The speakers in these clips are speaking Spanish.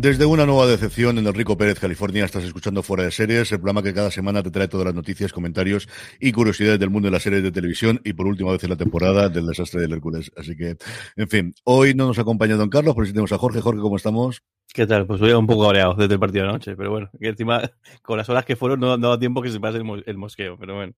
Desde una nueva decepción en el Rico Pérez, California, estás escuchando Fuera de Series, el programa que cada semana te trae todas las noticias, comentarios y curiosidades del mundo de las series de televisión y por última vez en la temporada del desastre del Hércules. Así que, en fin, hoy no nos acompaña Don Carlos, pero sí tenemos a Jorge. Jorge, ¿cómo estamos? ¿Qué tal? Pues voy un poco cabreado desde el partido de anoche, pero bueno, que encima con las horas que fueron no, no da tiempo que se pase el, mo- el mosqueo, pero bueno,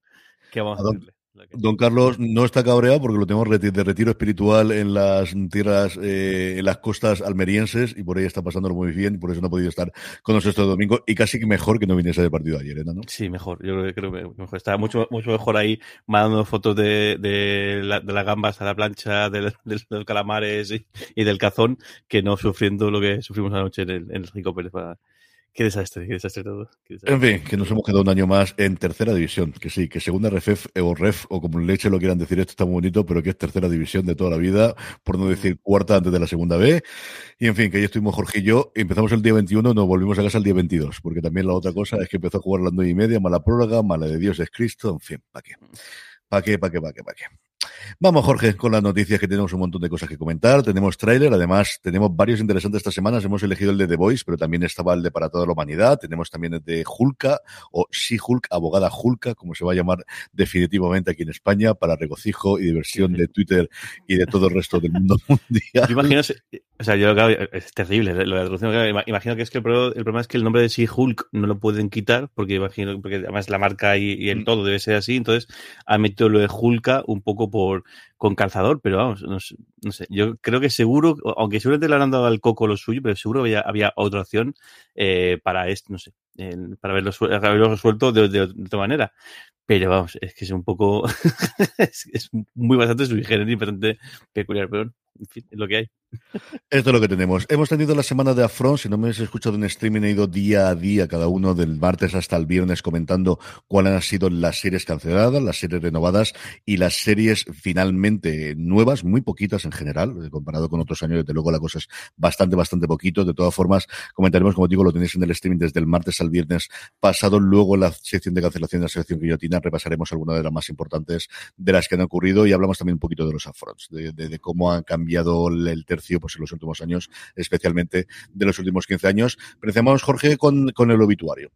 ¿qué vamos a hacerle? La Don Carlos no está cabreado porque lo tenemos de retiro espiritual en las tierras, eh, en las costas almerienses y por ahí está pasándolo muy bien y por eso no ha podido estar con nosotros este domingo y casi que mejor que no viniese del partido de ayer, ¿eh, ¿no? Sí, mejor. Yo creo que, creo que mejor. Está mucho, mucho mejor ahí mandando fotos de, de, la- de las gambas a la plancha, de, de los calamares y, y del cazón, que no sufriendo lo que sufrimos anoche en el, en el Rico Pérez. Para... Qué desastre, qué desastre todo. qué desastre. En fin, que nos hemos quedado un año más en tercera división, que sí, que segunda ref o ref o como leche lo quieran decir, esto está muy bonito, pero que es tercera división de toda la vida, por no decir cuarta antes de la segunda B. Y en fin, que ya estuvimos Jorge y yo, empezamos el día 21, nos volvimos a casa el día 22, porque también la otra cosa es que empezó a jugar a las nueve y media, mala prórroga, mala de Dios es Cristo, en fin, ¿para qué? ¿Para qué, para qué, para qué, para qué? Vamos, Jorge, con las noticias que tenemos un montón de cosas que comentar. Tenemos tráiler, además tenemos varios interesantes estas semanas. Hemos elegido el de The Voice, pero también estaba el de Para toda la humanidad. Tenemos también el de Hulka o She-Hulk, abogada Hulka, como se va a llamar definitivamente aquí en España, para regocijo y diversión de Twitter y de todo el resto del mundo mundial. Imagino, o sea, yo claro, es terrible lo de la traducción. claro, ima- Imagino que es que el problema, el problema es que el nombre de She-Hulk no lo pueden quitar, porque imagino, porque además la marca y, y el Mm. todo debe ser así, entonces han metido lo de Hulka un poco por con calzador, pero vamos, no sé, no sé. Yo creo que seguro, aunque seguramente le habrán dado al coco lo suyo, pero seguro había, había otra opción eh, para esto, no sé, para haberlo resuelto de, de- de otra manera. Pero vamos, es que es un poco, es, es muy bastante sui generis, bastante peculiar, pero en fin, lo que hay. Esto es lo que tenemos. Hemos tenido la semana de Afront. Si no me habéis escuchado en streaming, he ido día a día, cada uno del martes hasta el viernes, comentando cuáles han sido las series canceladas, las series renovadas y las series finalmente nuevas, muy poquitas en general, eh, comparado con otros años. Desde luego, la cosa es bastante, bastante poquito. De todas formas, comentaremos, como digo, lo tenéis en el streaming desde el martes al viernes pasado. Luego, la sección de cancelación de la sección guillotina, repasaremos algunas de las más importantes de las que han ocurrido y hablamos también un poquito de los Afronts, de, de- de cómo han cambiado el, el tercio pues, en los últimos años, especialmente de los últimos 15 años. Empecemos, Jorge, con, con el obituario.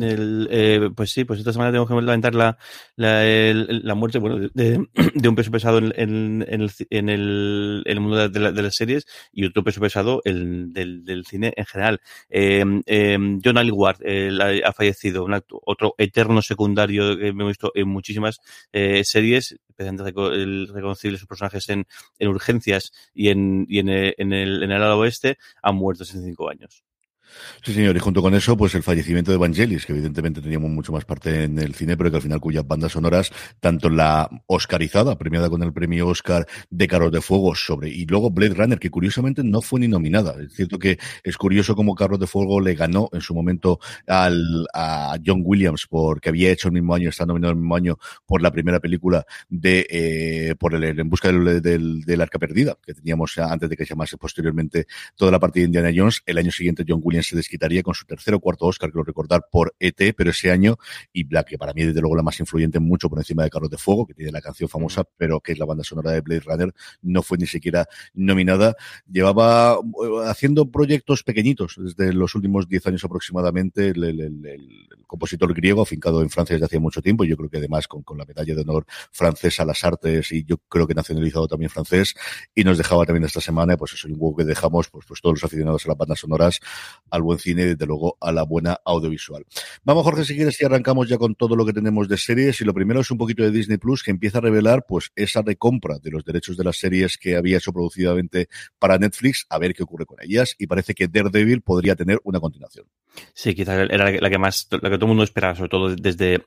Eh, pues sí, pues esta semana tenemos que lamentar la, la, muerte bueno, de, un peso pesado en, en- en el, en el, mundo de, la- de las series y otro peso pesado el, del, del cine en general. Eh, eh, John Aylward eh, la- ha fallecido, un acto- otro eterno secundario que hemos visto en muchísimas eh, series, especialmente reco- el, reconocible sus personajes en, en urgencias y en, y en, eh, el, en el ala oeste, han muerto hace cinco años. Sí, señor, y junto con eso, pues el fallecimiento de Vangelis, que evidentemente teníamos mucho más parte en el cine, pero que al final cuyas bandas sonoras, tanto la Oscarizada, premiada con el premio Oscar de Carros de Fuego, sobre, y luego Blade Runner, que curiosamente no fue ni nominada. Es cierto que es curioso cómo Carros de Fuego le ganó en su momento al, a John Williams, porque había hecho el mismo año, está nominado el mismo año por la primera película de, eh, por el, En busca del, del, del Arca Perdida, que teníamos antes de que se llamase posteriormente toda la partida de Indiana Jones. El año siguiente John Williams se desquitaría con su tercer o cuarto Oscar, creo recordar, por ET, pero ese año, y la que para mí desde luego la más influyente mucho por encima de Carlos de Fuego, que tiene la canción famosa, pero que es la banda sonora de Blade Runner, no fue ni siquiera nominada. Llevaba eh, haciendo proyectos pequeñitos desde los últimos diez años aproximadamente, el, el, el, el, compositor griego, afincado en Francia desde hace mucho tiempo, yo creo que además con, con la medalla de honor francesa a las artes, y yo creo que nacionalizado también francés, y nos dejaba también esta semana, pues eso, un huevo que dejamos, pues, pues todos los aficionados a las bandas sonoras, al buen cine, desde luego a la buena audiovisual. Vamos, Jorge, si quieres, y arrancamos ya con todo lo que tenemos de series. Y lo primero es un poquito de Disney Plus, que empieza a revelar pues esa recompra de los derechos de las series que había hecho producidamente para Netflix, a ver qué ocurre con ellas. Y parece que Daredevil podría tener una continuación. Sí, quizás era la que más, la que todo el mundo esperaba, sobre todo desde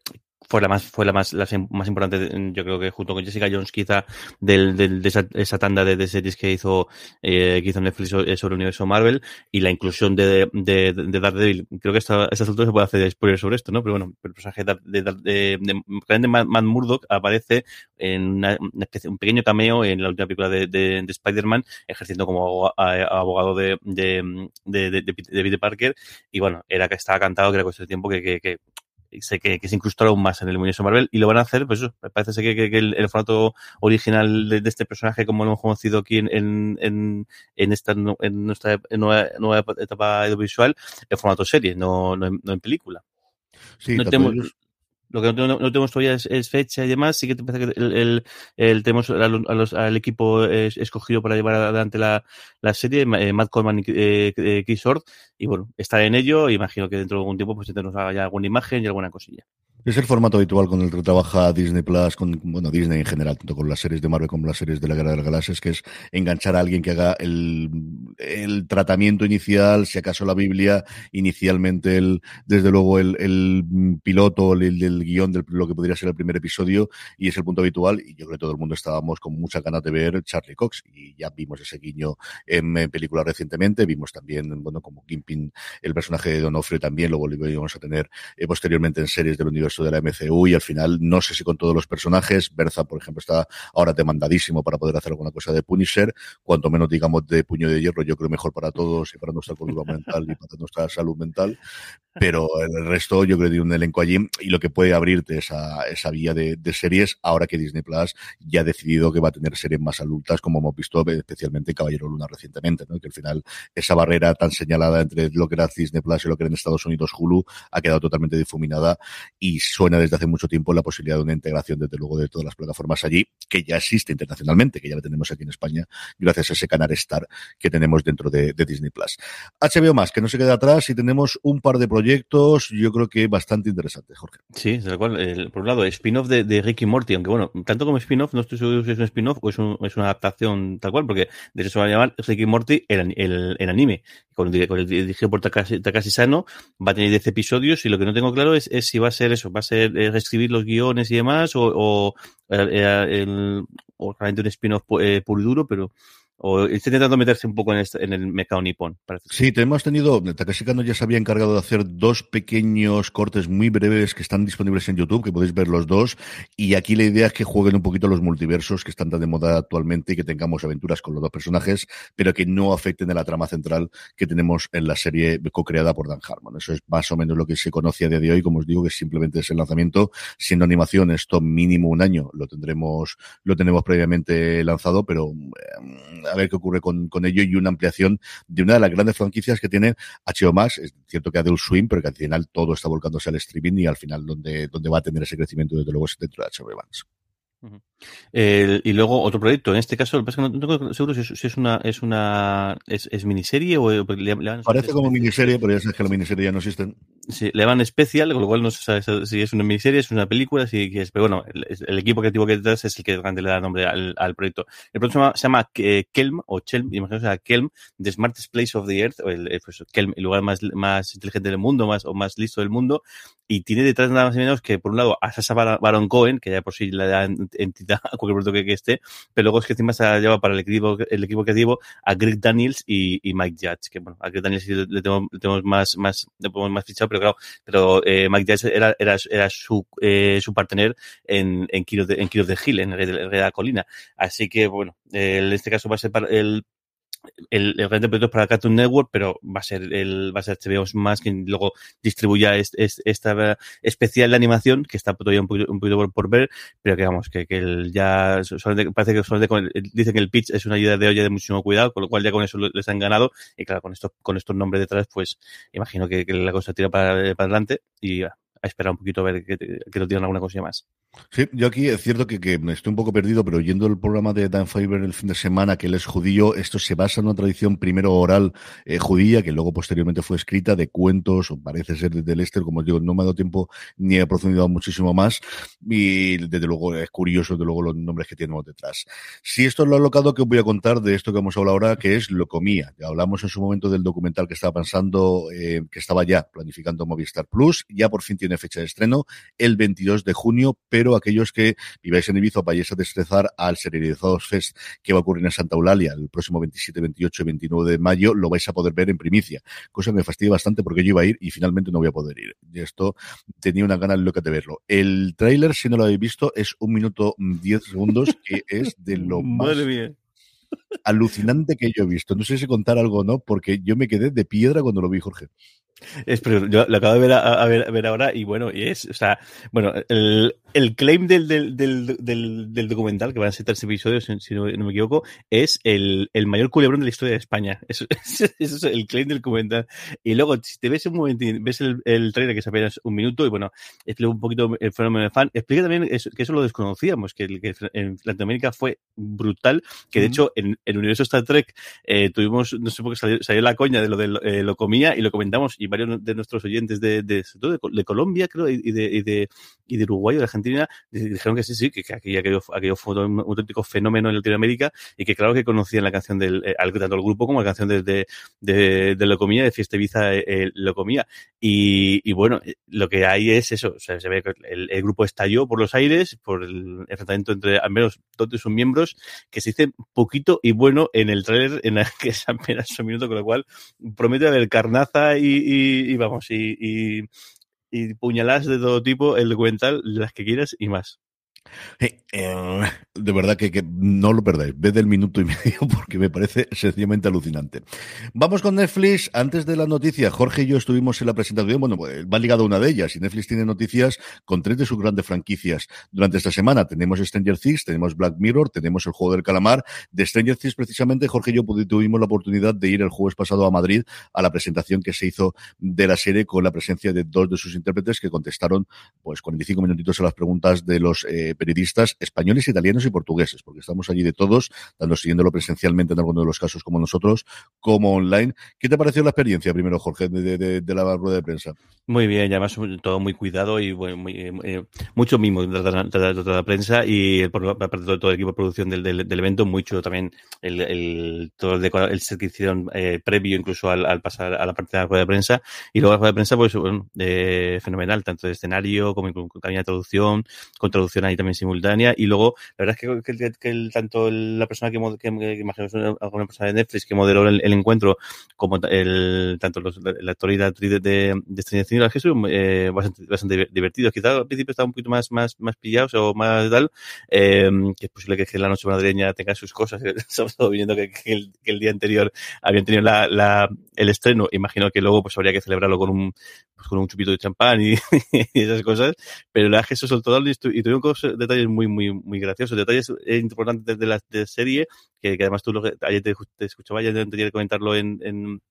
fue la más fue la más la más importante yo creo que junto con Jessica Jones quizá del, del de esa, esa, tanda de, de, series que hizo eh, que hizo Netflix sobre el universo Marvel y la inclusión de, de, de Daredevil. Creo que esta, a estas alturas se puede hacer spoiler sobre esto no pero bueno el personaje de, de, Matt Murdock aparece en una, un pequeño cameo en la última película de, de, de Spider-Man ejerciendo como abogado de, de, de, de, Peter Parker. Y bueno era que estaba cantado que era cuestión de tiempo que, que, que sé que, que se incrustó aún más en el universo Marvel y lo van a hacer, pues eso, parece ser que, que, que el, el, formato original de, de, este personaje, como lo hemos conocido aquí en, en, en esta en nuestra nueva, nueva etapa audiovisual, el formato serie, no, no, en, no en película. Sí, no tenemos, lo que no, no, no, tenemos todavía es, fecha y demás. Sí que te parece que el, el, el tenemos a los, al equipo es, escogido para llevar adelante la, la serie, eh, Matt Coleman y eh, Chris Ord, y bueno, está en ello. Imagino que dentro de algún tiempo pues tendremos ya alguna imagen y alguna cosilla. Es el formato habitual con el que trabaja Disney Plus, con, bueno, Disney en general, tanto con las series de Marvel como las series de la Guerra de las Galaxias, que es enganchar a alguien que haga el, tratamiento inicial, si acaso la Biblia, inicialmente el, desde luego el, piloto, el, el guion de lo que podría ser el primer episodio, y es el punto habitual, y yo creo que todo el mundo estábamos con muchas ganas de ver Charlie Cox, y ya vimos ese guiño en, en películas recientemente, vimos también, bueno, como Kingpin, el personaje de Donofrio también, lo volvimos a tener eh, posteriormente en series del universo de la MCU y al final no sé si con todos los personajes, Berza por ejemplo está ahora demandadísimo para poder hacer alguna cosa de Punisher, cuanto menos digamos de puño de hierro, yo creo mejor para todos y para nuestra cultura mental y para nuestra salud mental, pero el resto yo creo que hay un elenco allí y lo que puede abrirte esa, esa vía de, de, series ahora que Disney Plus ya ha decidido que va a tener series más adultas como hemos visto especialmente en Caballero Luna recientemente, ¿no? que al final esa barrera tan señalada entre lo que era Disney Plus y lo que era en Estados Unidos Hulu ha quedado totalmente difuminada y suena desde hace mucho tiempo la posibilidad de una integración desde luego de todas las plataformas allí que ya existe internacionalmente, que ya la tenemos aquí en España gracias a ese canal Star que tenemos dentro de, de Disney Plus. HBO más, que no se quede atrás y tenemos un par de proyectos yo creo que bastante interesantes, Jorge. Sí, tal cual. Por un lado, spin-off de, de Ricky Morty, aunque bueno, tanto como spin-off, no estoy seguro si es un spin-off o es, un, es, una adaptación tal cual, porque de eso se va a llamar Ricky Morty el, el, el anime. Con con el dirigido por Takashi, Takashi, Sano, va a tener 10 episodios y lo que no tengo claro es si va a ser eso, va a ser eh, reescribir los guiones y demás o, o, eh, el, o realmente un spin-off eh, puro y duro, pero o está intentando meterse un poco en, este, en el mercado nipón. Parece. Sí, hemos tenido, Takashi Kano ya se había encargado de hacer dos pequeños cortes muy breves que están disponibles en YouTube, que podéis ver los dos, y aquí la idea es que jueguen un poquito los multiversos que están tan de moda actualmente y que tengamos aventuras con los dos personajes, pero que no afecten a la trama central que tenemos en la serie co-creada por Dan Harmon. Eso es más o menos lo que se conoce a día de hoy, como os digo, que simplemente es el lanzamiento, siendo animación esto mínimo un año, lo tendremos, lo tenemos previamente lanzado, pero eh, a ver qué ocurre con, con, ello y una ampliación de una de las grandes franquicias que tiene HBO Max. Es cierto que Adult Swim, pero que al final todo está volcándose al streaming y al final donde, donde va a tener ese crecimiento desde luego es dentro de HBO Max. El, y luego otro proyecto, en este caso, lo que pasa es que no, no tengo seguro si es, si es una es una es, es miniserie o le, le llaman Parece como miniserie, pero ya sabes que las miniseries ya no existen. Sí, le llaman especial, con lo cual no se sabe si es una miniserie, es una película, si es, pero bueno, el, el equipo creativo que detrás es el que realmente le da nombre al, al proyecto. El proyecto se llama, se llama eh, Kelm o Chelm, imagino que sea Kelm, The Smartest Place of the Earth, o el, eh, pues, Kelm, el lugar más, más inteligente del mundo, más o más listo del mundo, y tiene detrás nada más y menos que por un lado a Sasha Baron Cohen, que ya por sí le da entidad a cualquier proyecto que, que, esté, pero luego es que encima se ha llevado para el equipo, el equipo creativo a Greg Daniels y, y Mike Judge, que bueno, a Greg Daniels le, tenemos, le tenemos más, más, le ponemos más fichado, pero claro, pero eh, Mike Judge era, era, era su, eh, su partner en, en Kiro de, en Kiro de Hill, en el, el, de la colina. Así que bueno, eh, en este caso va a ser para el el, el gran proyecto es para Cartoon Network, pero va a ser el, va a ser HBO más quien luego distribuya este, este, esta especial de animación, que está todavía un poquito, un poquito por, ver, pero que vamos, que, que el ya solamente, parece que solamente con dicen que el pitch es una ayuda de olla de muchísimo cuidado, con lo cual ya con eso les han ganado, y claro, con estos, con estos nombres detrás, pues imagino que, que la cosa tira para, para adelante, y a esperar un poquito a ver que, que lo tienen alguna cosilla más. Sí, yo aquí es cierto que, que estoy un poco perdido, pero oyendo el programa de Dan Faber el fin de semana, que él es judío, esto se basa en una tradición primero oral eh, judía, que luego posteriormente fue escrita de cuentos, o parece ser desde Lester, como digo, no me ha dado tiempo ni he profundizado muchísimo más, y desde luego es curioso, desde luego, los nombres que tenemos detrás. Si esto es lo alocado, que os voy a contar de esto que vamos a hablar ahora, que es Locomía. Ya hablamos en su momento del documental que estaba pensando, eh, que estaba ya planificando Movistar Plus, ya por fin tiene fecha de estreno, el 22 de junio, pero pero aquellos que viváis en Ibiza vayáis a destrezar al Serializados Fest que va a ocurrir en Santa Eulalia el próximo 27, 28 y 29 de mayo, lo vais a poder ver en primicia. Cosa que me fastidia bastante porque yo iba a ir y finalmente no voy a poder ir. Y esto tenía una gana loca de verlo. El tráiler, si no lo habéis visto, es un minuto 10 segundos, que es de lo más... Madre mía alucinante que yo he visto. No sé si contar algo o no, porque yo me quedé de piedra cuando lo vi, Jorge. Es, pero yo lo acabo de ver, a, a, ver, a ver, ahora y bueno, y es, o sea, bueno, el, el claim del, del, del, del, documental, que van a ser tres episodios, si, si no, no, me equivoco, es el, el mayor culebrón de la historia de España. Eso, eso, eso, es el claim del documental. Y luego, si te ves un momento, ves el, el trailer, que es apenas un minuto, y bueno, explica un poquito el fenómeno de fan, explica también eso, que eso lo desconocíamos, que, que en Latinoamérica fue brutal, que de mm. hecho en el universo Star Trek eh, tuvimos, no sé por qué salió, salió la coña de lo de eh, lo comía y lo comentamos, y varios de nuestros oyentes de, de, de, Colombia, creo, y de, y de, y de Uruguay o de Argentina, dijeron que sí, sí, que, que aquello, aquello, fue un auténtico fenómeno en Latinoamérica y que claro que conocían la canción del, eh, tanto el grupo como la canción de, de, de, Locomía, de Fiesta Ibiza, eh, Locomía. Y, y bueno, eh, lo que hay es eso, o sea, se ve que el, grupo estalló por los aires, por el enfrentamiento entre al menos dos de sus miembros, que se dice poquito y bueno en el trailer, en el que es apenas un minuto, con lo cual promete haber carnaza y, y, y vamos, y puñaladas de todo tipo, el documental, las que quieras y más. Eh, de verdad que, que, no lo perdáis. Ved el minuto y medio porque me parece sencillamente alucinante. Vamos con Netflix. Antes de la noticia, Jorge y yo estuvimos en la presentación. Bueno, pues, va ligado a una de ellas y Netflix tiene noticias con tres de sus grandes franquicias durante esta semana. Tenemos Stranger Things, tenemos Black Mirror, tenemos el juego del calamar. De Stranger Things, precisamente, Jorge y yo tuvimos la oportunidad de ir el jueves pasado a Madrid a la presentación que se hizo de la serie con la presencia de dos de sus intérpretes que contestaron pues 45 minutitos a las preguntas de los eh, periodistas españoles, italianos y portugueses, porque estamos allí de todos, tanto siguiéndolo presencialmente en alguno de los casos como nosotros, como online. ¿Qué te pareció la experiencia, primero, Jorge, de, la rueda de prensa? Muy bien, además todo muy cuidado y bueno, muy, muy, mucho mimo de la, la, prensa y por parte de todo el equipo de producción del, del, del evento, mucho también el, el todo el, el hicieron eh, previo incluso al, pasar a la parte de la de prensa y luego la de prensa, pues bueno, eh, fenomenal, tanto de escenario como con de traducción, con traducción ahí también simultánea y luego la verdad es que, que, que el, tanto la persona que, que, que imagino es una persona de Netflix que modeló el, el encuentro como el tanto los, el actor y la actriz de, de, de Stranger Things eh, bastante, bastante divertidos. Quizás al principio estaba un poquito más más más pillados o más tal eh, que es posible que la noche madrileña tenga sus cosas estamos viendo que, el, el día anterior habían tenido la, la, el estreno. Imagino que luego pues habría que celebrarlo con un pues, con un chupito de champán y, y esas cosas pero la verdad es que eso soltó y, y tuvieron cosas, detalles muy muy muy graciosos detalles importantes de la de serie que, que además tú lo ayer te, te escuchaba ayer de comentarlo en, en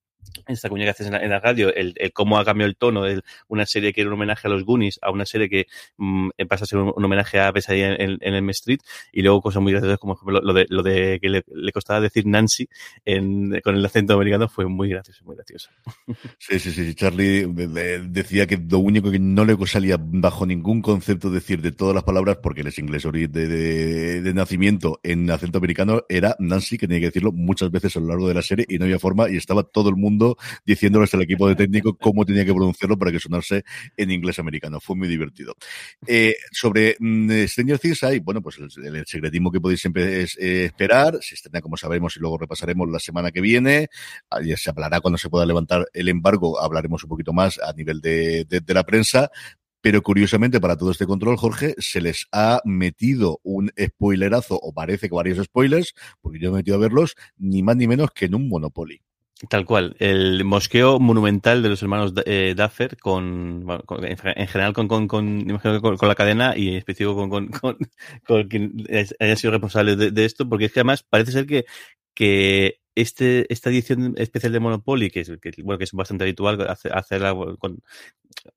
esta cuña que haces en la, en la radio, el, el, cómo ha cambiado el tono de una serie que era un homenaje a los Goonies a una serie que mmm, pasa a ser un, un, homenaje a Pesadilla en, en, el Street y luego cosas muy graciosas como ejemplo lo de, lo de que le, le costaba decir Nancy en, con el acento americano fue muy gracioso, muy gracioso. Sí, sí, sí, Charlie decía que lo único que no le salía bajo ningún concepto decir de todas las palabras, porque él es inglés de, de, de nacimiento en acento americano, era Nancy, que tenía que decirlo muchas veces a lo largo de la serie y no había forma y estaba todo el mundo diciéndoles al equipo de técnico cómo tenía que pronunciarlo para que sonase en inglés americano. Fue muy divertido. Eh, sobre mm, Stranger Things hay, bueno, pues el, secretismo que podéis siempre es, eh, esperar. Se estrena, como sabemos, y luego repasaremos la semana que viene. Ya se hablará cuando se pueda levantar el embargo. Hablaremos un poquito más a nivel de, de, de la prensa. Pero curiosamente, para todo este control, Jorge, se les ha metido un spoilerazo, o parece que varios spoilers, porque yo me he metido a verlos, ni más ni menos que en un Monopoly. Tal cual, el mosqueo monumental de los hermanos eh, Duffer con, en general con, con, con, con, la cadena y en específico con, con, con, quien haya sido responsable de, de, esto, porque es que además parece ser que, que este, esta edición especial de Monopoly, que es, que, bueno, que es bastante habitual hacerla con,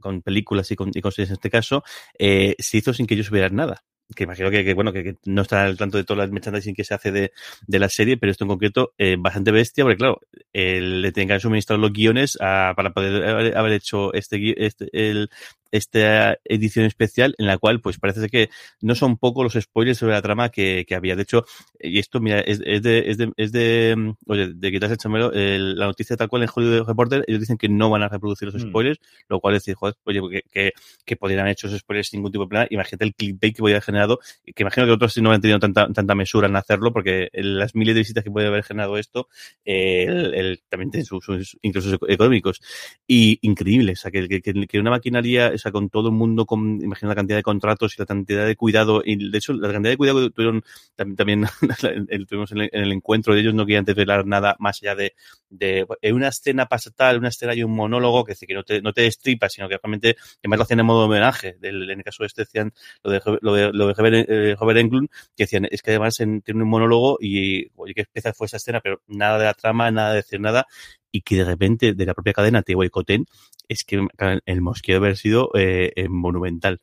con películas y con, y con series en este caso, eh, se hizo sin que ellos supieran nada que imagino que, que bueno, que, que, no está al tanto de todo el merchandising que se hace de, de la serie, pero esto en concreto, eh, bastante bestia, porque claro, eh, le tienen que haber suministrado los guiones a, para poder haber, haber hecho este, este el, esta edición especial en la cual pues parece que no son pocos los spoilers sobre la trama que, que había. De hecho, y esto mira, es, es de, es de, es de, oye, de quitarse el chamelo, el, la noticia tal cual en Hollywood Reporter, ellos dicen que no van a reproducir los spoilers, mm. lo cual es decir, joder, oye, que, que, que podrían haber hecho esos spoilers sin ningún tipo de plan. Imagínate el clickbait que podría haber generado, que imagino que otros no han tenido tanta, tanta mesura en hacerlo, porque las miles de visitas que puede haber generado esto, eh, el, el, también tiene sus, sus incluso económicos. Y increíble, o sea, que, que, que una maquinaria, sea, con todo el mundo, con, imagina la cantidad de contratos y la cantidad de cuidado, y de hecho, la cantidad de cuidado que tuvieron también, también tuvimos en el, en el, encuentro de ellos, no querían desvelar nada más allá de, de, en una escena pasa tal, una escena hay un monólogo, que, decir, que no te, no te destripa, sino que realmente, además lo hacían en modo homenaje, en el caso de este decían, lo de, lo de, lo de Robert, eh, Englund, que decían, es que además en, tiene un monólogo y, oye, qué especial fue esa escena, pero nada de la trama, nada de decir nada, y que de repente de la propia cadena te boicoten, es que el mosqueo debe haber sido eh, monumental.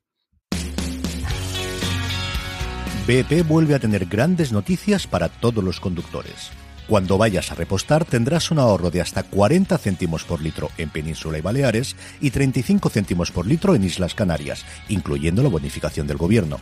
BP vuelve a tener grandes noticias para todos los conductores. Cuando vayas a repostar tendrás un ahorro de hasta 40 céntimos por litro en Península y Baleares y 35 céntimos por litro en Islas Canarias, incluyendo la bonificación del gobierno.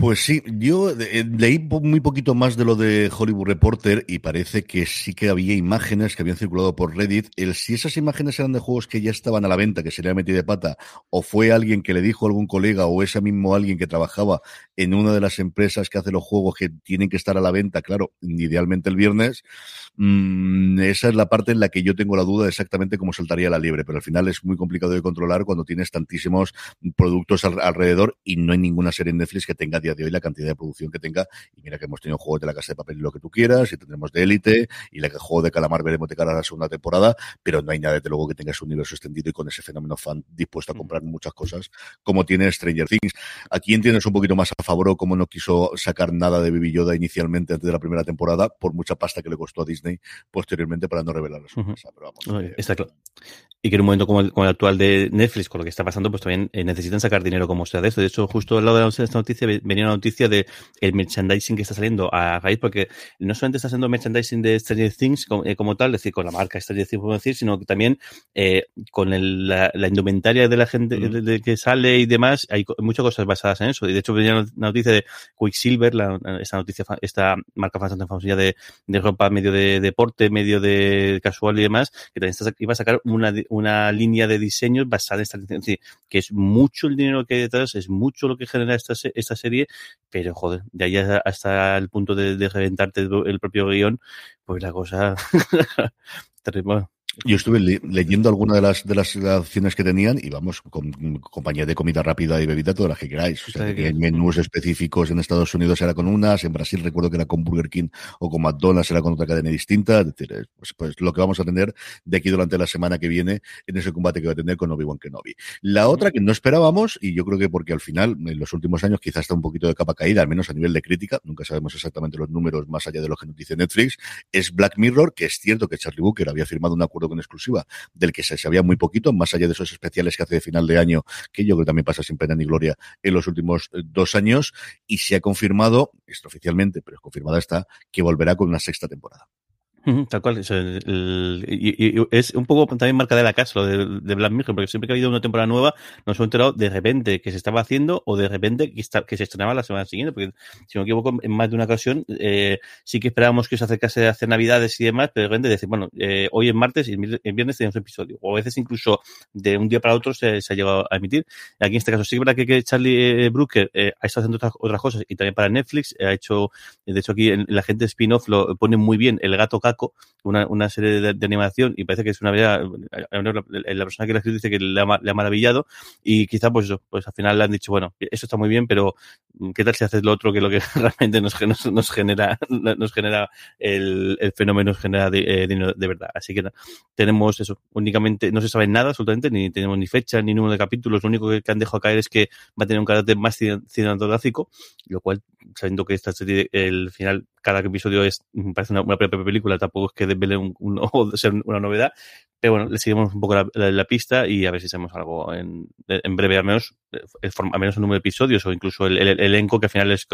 Pues sí, yo eh, leí muy poquito más de lo de Hollywood Reporter y parece que sí que había imágenes que habían circulado por Reddit. El si esas imágenes eran de juegos que ya estaban a la venta, que se le ha metido de pata, o fue alguien que le dijo a algún colega o ese mismo alguien que trabajaba en una de las empresas que hace los juegos que tienen que estar a la venta, claro, idealmente el viernes, mmm, esa es la parte en la que yo tengo la duda de exactamente cómo saltaría la liebre, pero al final es muy complicado de controlar cuando tienes tantísimos productos al alrededor y no hay ninguna serie en Netflix que tenga día de hoy la cantidad de producción que tenga. Y mira que hemos tenido juegos de la casa de papel y lo que tú quieras, y tendremos de élite, y la que juego de calamar veremos de cara a la segunda temporada, pero no hay nada desde luego que tenga ese universo extendido y con ese fenómeno fan dispuesto a comprar muchas cosas como tiene Stranger Things. ¿A quién tienes un poquito más a favor o cómo no quiso sacar nada de Baby Yoda inicialmente antes de la primera temporada, por mucha pasta que le costó a Disney posteriormente para no revelar la sorpresa? Uh -huh. Pero vamos, eh, Está claro. Y que en un momento como el, como el, actual de Netflix, con lo que está pasando, pues también eh, necesitan sacar dinero como sea de esto. De hecho, justo al lado de esta noticia venía una noticia de el merchandising que está saliendo a raíz, porque no solamente está haciendo merchandising de Stranger Things como, eh, como tal, es decir, con la marca Stranger Things, podemos decir, sino que también eh, con el, la, la, indumentaria de la gente mm. de, de, que sale y demás, hay muchas cosas basadas en eso. Y de hecho venía una noticia de Quicksilver, la, esta noticia, esta marca bastante famosa de, de ropa medio de deporte, medio de casual y demás, que también está, iba a sacar una, una línea de diseños basada en esta licencia. Que es mucho el dinero que hay detrás, es mucho lo que genera esta, esta serie, pero joder, de ahí hasta el punto de, reventarte el propio guion, pues la cosa. terrible. Yo estuve leyendo algunas de las de las acciones que tenían y vamos, con compañía de comida rápida y bebida, todas las que queráis. O sea, que menús específicos en Estados Unidos era con unas, en Brasil recuerdo que era con Burger King o con McDonald's era con otra cadena distinta. Es decir, pues, pues lo que vamos a tener de aquí durante la semana que viene en ese combate que va a tener con Obi-Wan Kenobi. La otra que no esperábamos, y yo creo que porque al final, en los últimos años, quizás está un poquito de capa caída, al menos a nivel de crítica, nunca sabemos exactamente los números más allá de lo que nos dice Netflix, es Black Mirror, que es cierto que Charlie Booker había firmado un acuerdo con exclusiva del que se sabía muy poquito, más allá de esos especiales que hace de final de año, que yo creo que también pasa sin pena ni gloria en los últimos eh, dos años, y se ha confirmado, esto oficialmente, pero confirmada está, que volverá con una sexta temporada. Tal cual. Es, y, es un poco también marca de la casa lo de, de, Black Mirror, porque siempre que ha habido una temporada nueva nos hemos enterado de repente que se estaba haciendo o de repente que, está, que se estrenaba la semana siguiente, porque si no me equivoco, en más de una ocasión eh, sí que esperábamos que se acercase a hacer navidades y demás, pero de repente decir, bueno, eh, hoy es martes y el viernes tenemos episodio, o a veces incluso de un día para otro se, se ha llegado a emitir. Aquí en este caso sí que verdad que, Charlie eh, Brooker eh, ha estado haciendo otras, otras, cosas y también para Netflix ha hecho, de hecho aquí en la gente spin-off lo pone muy bien, el gato Una, una serie de, de, animación y parece que es una verdad, la, persona que la escrito dice que le ha, le ha, maravillado y quizá pues eso, pues al final le han dicho, bueno, eso está muy bien, pero ¿qué tal si haces lo otro que lo que realmente nos, nos, nos genera, nos genera el, el fenómeno, nos genera eh, de, de, verdad? Así que tenemos eso, únicamente, no se sabe nada absolutamente, ni tenemos ni fecha, ni número de capítulos, lo único que, que han dejado caer es que va a tener un carácter más cinematográfico, lo cual, sabiendo que esta serie, el final, cada episodio es, parece una, una película, tampoco es que desvele un, un, o ser una novedad, pero bueno, le seguimos un poco la, la, la, pista y a ver si sabemos algo en, en breve, al menos, eh, al menos un número de episodios o incluso el, el, el elenco, que al final es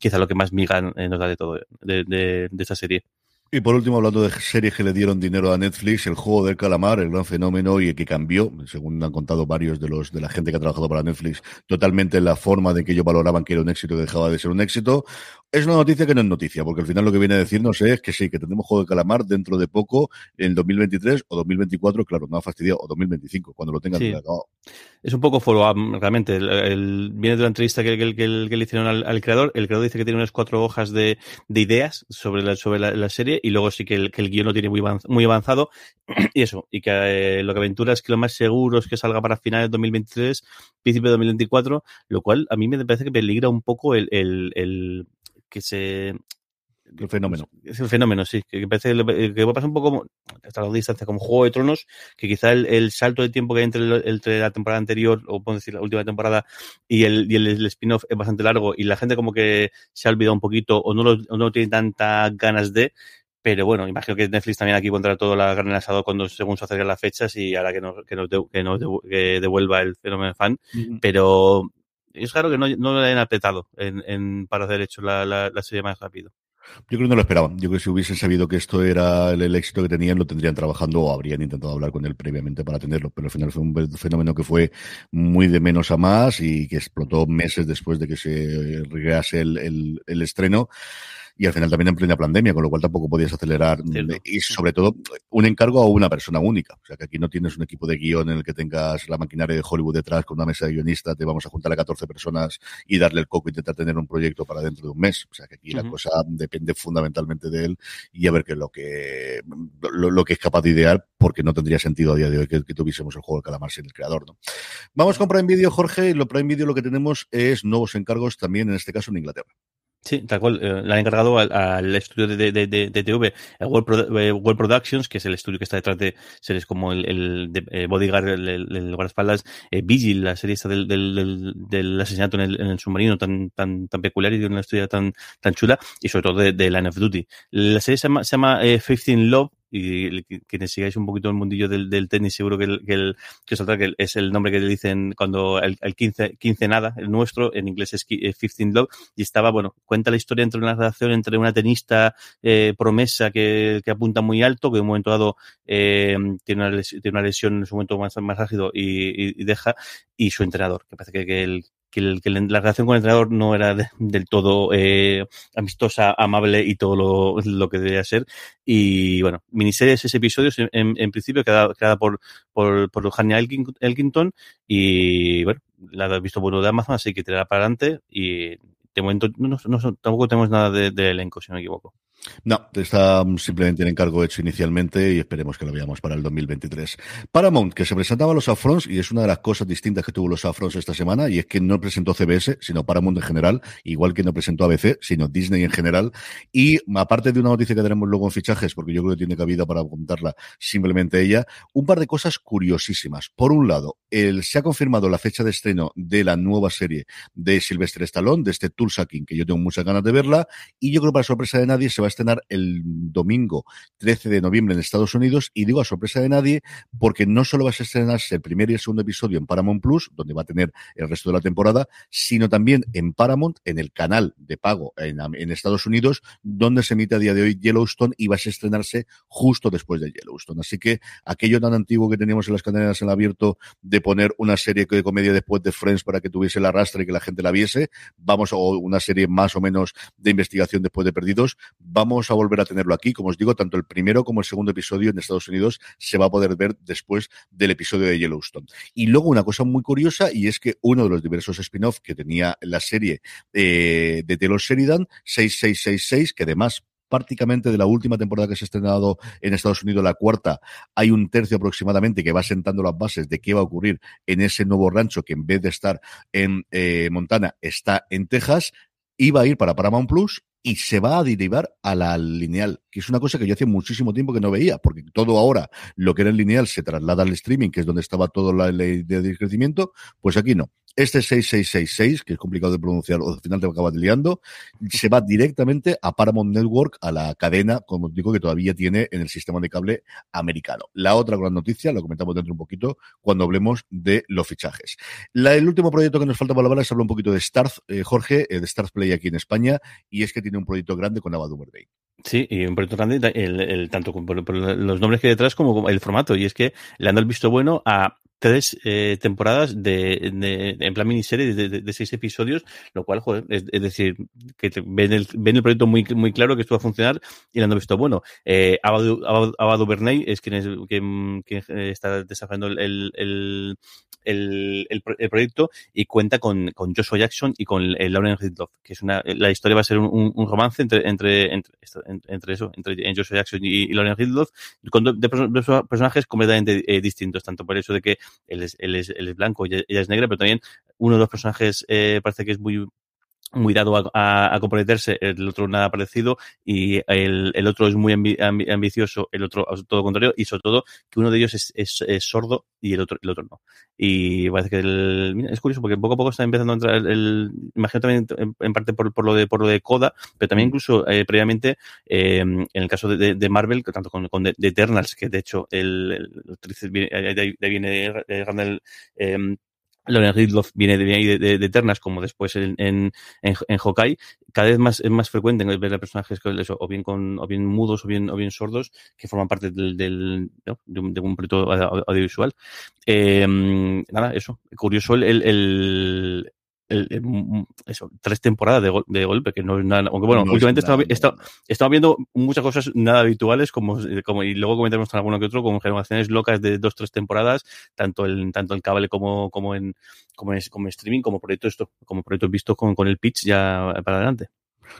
quizá lo que más miga nos da de todo, de, de, de esta serie. Y por último, hablando de series que le dieron dinero a Netflix, el juego del calamar, el gran fenómeno y el que cambió, según han contado varios de los de la gente que ha trabajado para Netflix, totalmente la forma de que ellos valoraban que era un éxito que dejaba de ser un éxito. Es una noticia que no es noticia, porque al final lo que viene a decirnos es que sí, que tendremos juego de calamar dentro de poco, en 2023 o 2024, claro, no ha fastidiado, o 2025, cuando lo tengan sí. acabado. Es un poco follow-up, realmente. El, el, viene de la entrevista que, que, que, que le hicieron al, al, creador. El creador dice que tiene unas cuatro hojas de, de ideas sobre la, sobre la, la serie y luego sí que el, que el guion lo tiene muy, muy avanzado. y eso, y que eh, lo que aventura es que lo más seguro es que salga para finales de 2023, principio de 2024, lo cual a mí me parece que peligra un poco el que se el fenómeno. Es el fenómeno, sí. Que parece que pasa un poco como, hasta la distancia, como Juego de Tronos, que quizá el, el salto de tiempo que hay entre, entre, la temporada anterior, o puedo decir la última temporada, y el, y el, el spin-off es bastante largo, y la gente como que se ha olvidado un poquito, o no, lo, o no tiene tantas ganas de, pero bueno, imagino que Netflix también aquí pondrá todo la carne asado cuando según se acercan las fechas y ahora que nos, que nos, de, que nos de, que devuelva el fenómeno fan, pero es raro que no, no lo hayan apretado en, en, para hacer hecho la, la, la serie más rápido. Yo creo que no lo esperaban. Yo creo que si hubiesen sabido que esto era el, el, éxito que tenían, lo tendrían trabajando o habrían intentado hablar con él previamente para tenerlo. Pero al final fue un fenómeno que fue muy de menos a más y que explotó meses después de que se regase el, el, el estreno y al final también en plena pandemia, con lo cual tampoco podías acelerar Cierto. y sobre todo un encargo a una persona única. O sea que aquí no tienes un equipo de guion en el que tengas la maquinaria de Hollywood detrás con una mesa de guionistas, te vamos a juntar a 14 personas y darle el coco e intentar tener un proyecto para dentro de un mes. O sea que aquí uh -huh. la cosa depende fundamentalmente de él y a ver qué es lo que lo, lo, que es capaz de idear, porque no tendría sentido a día de hoy que, que tuviésemos el juego del calamar sin el creador, ¿no? Vamos con Prime Video, Jorge, y lo Prime Video lo que tenemos es nuevos encargos también, en este caso en Inglaterra. Sí, tal cual. Eh, la han encargado al, al estudio de, de, de, de, TV, World, Pro, eh, World, Productions, que es el estudio que está detrás de series como el, el eh, Bodyguard, el, el, el guardaespaldas, eh, Vigil, la serie esta del, del, del, del asesinato en el, en submarino tan, tan, tan peculiar y de una historia tan, tan chula, y sobre todo de, Line of Duty. La serie se llama, se llama eh, 15 Love, y quienes sigáis un poquito el mundillo del, tenis, seguro que, el, que, el, que, saldrá, que es el nombre que le dicen cuando el, el 15, 15 nada, el nuestro, en inglés es 15 eh, Love, y estaba, bueno, cuenta la historia entre una relación entre una tenista eh, promesa que, que, apunta muy alto, que en un momento dado eh, tiene, una lesión, tiene una lesión en su momento más, más y, deja, y su entrenador, que parece que, que el que, la relación con el entrenador no era del todo eh, amistosa, amable y todo lo, lo, que debía ser. Y bueno, miniseries, ese episodio, en, en principio, queda, queda por, por, por Hanya Elkington y bueno, la has visto bueno de Amazon, así que tirará para adelante y de momento no, tampoco tenemos nada de, de elenco, si no me equivoco. No, está simplemente en encargo hecho inicialmente y esperemos que lo veamos para el 2023. Paramount, que se presentaba los Afrons y es una de las cosas distintas que tuvo los Afrons esta semana y es que no presentó CBS, sino Paramount en general, igual que no presentó ABC, sino Disney en general. Y aparte de una noticia que tenemos luego en fichajes, porque yo creo que tiene cabida para contarla simplemente ella, un par de cosas curiosísimas. Por un lado, el, se ha confirmado la fecha de estreno de la nueva serie de Sylvester Stallone, de este Tulsa que yo tengo muchas ganas de verla, y yo creo que para sorpresa de nadie se va a estrenar el domingo 13 de noviembre en Estados Unidos y digo a sorpresa de nadie porque no solo va a estrenarse el primer y el segundo episodio en Paramount Plus, donde va a tener el resto de la temporada, sino también en Paramount, en el canal de pago en, en Estados Unidos, donde se emite a día de hoy Yellowstone y va a estrenarse justo después de Yellowstone. Así que aquello tan antiguo que teníamos en las cadenas en abierto de poner una serie de comedia después de Friends para que tuviese la rastra y que la gente la viese, vamos, o una serie más o menos de investigación después de Perdidos, vamos a volver a tenerlo aquí. Como os digo, tanto el primero como el segundo episodio en Estados Unidos se va a poder ver después del episodio de Yellowstone. Y luego una cosa muy curiosa, y es que uno de los diversos spin-off que tenía la serie eh, de Taylor Sheridan, 6666, que además prácticamente de la última temporada que se ha estrenado en Estados Unidos, la cuarta, hay un tercio aproximadamente que va sentando las bases de qué va a ocurrir en ese nuevo rancho que en vez de estar en eh, Montana está en Texas. Iba a ir para Paramount Plus y se va a derivar a la lineal, que es una cosa que yo hace muchísimo tiempo que no veía, porque todo ahora, lo que era el lineal, se traslada al streaming, que es donde estaba toda la ley de crecimiento, pues aquí no. Este 6666, que es complicado de pronunciar, o al final te acabas liando, se va directamente a Paramount Network, a la cadena, como digo, que todavía tiene en el sistema de cable americano. La otra gran noticia, lo comentamos dentro un poquito, cuando hablemos de los fichajes. La, el último proyecto que nos falta por hablar es hablar un poquito de Starz, eh, Jorge, eh, de Starz Play aquí en España, y es que tiene un proyecto grande con Ava Day. Sí, y un proyecto grande, tanto por, los nombres que hay detrás como el formato, y es que le han dado el visto bueno a tres eh, temporadas de, en plan miniserie de, de, seis episodios, lo cual, joder, es, decir, que ven, el, ven el proyecto muy, muy claro que esto va a funcionar y le han visto bueno. Eh, Abadu, Bernay es quien, es, quien, quien está desarrollando el, el, el, el, proyecto y cuenta con, con Joshua Jackson y con el Lauren Ridloff, que es una, la historia va a ser un, un romance entre, entre, entre, entre, eso, entre Joshua Jackson y, Lauren Ridloff, con dos, de, personajes completamente eh, distintos, tanto por eso de que él es, él es, él es blanco y ella es negra, pero también uno de los personajes eh, parece que es muy muy dado a, a, comprometerse, el otro nada parecido y el, el otro es muy ambicioso, el otro todo contrario y sobre todo que uno de ellos es, es, es, sordo y el otro el otro no. Y parece que el, mira, es curioso porque poco a poco está empezando a entrar el, el imagino también en, parte por, por, lo de por lo de Coda, pero también incluso eh, previamente eh, en el caso de, de, Marvel, tanto con, con The, Eternals, que de hecho el, el, de ahí viene el, eh, Lauren Ridloff viene de, de, de, Eternas, como después en, en, en, en Hawkeye, cada vez más es más frecuente ver a personajes que eso, o bien con, o bien mudos o bien, o bien sordos, que forman parte del, de, un, de, proyecto audiovisual. Eh, nada, eso. Curioso el, el el, eso, tres temporadas de, de, golpe, que no es nada. Aunque bueno, no últimamente estaba, estaba, estaba, viendo muchas cosas nada habituales, como, como y luego comentaremos alguno que otro, como generaciones locas de dos, tres temporadas, tanto en, tanto en cable como, como en, como en, como en streaming, como proyecto esto, como proyectos vistos con, con el pitch ya para adelante.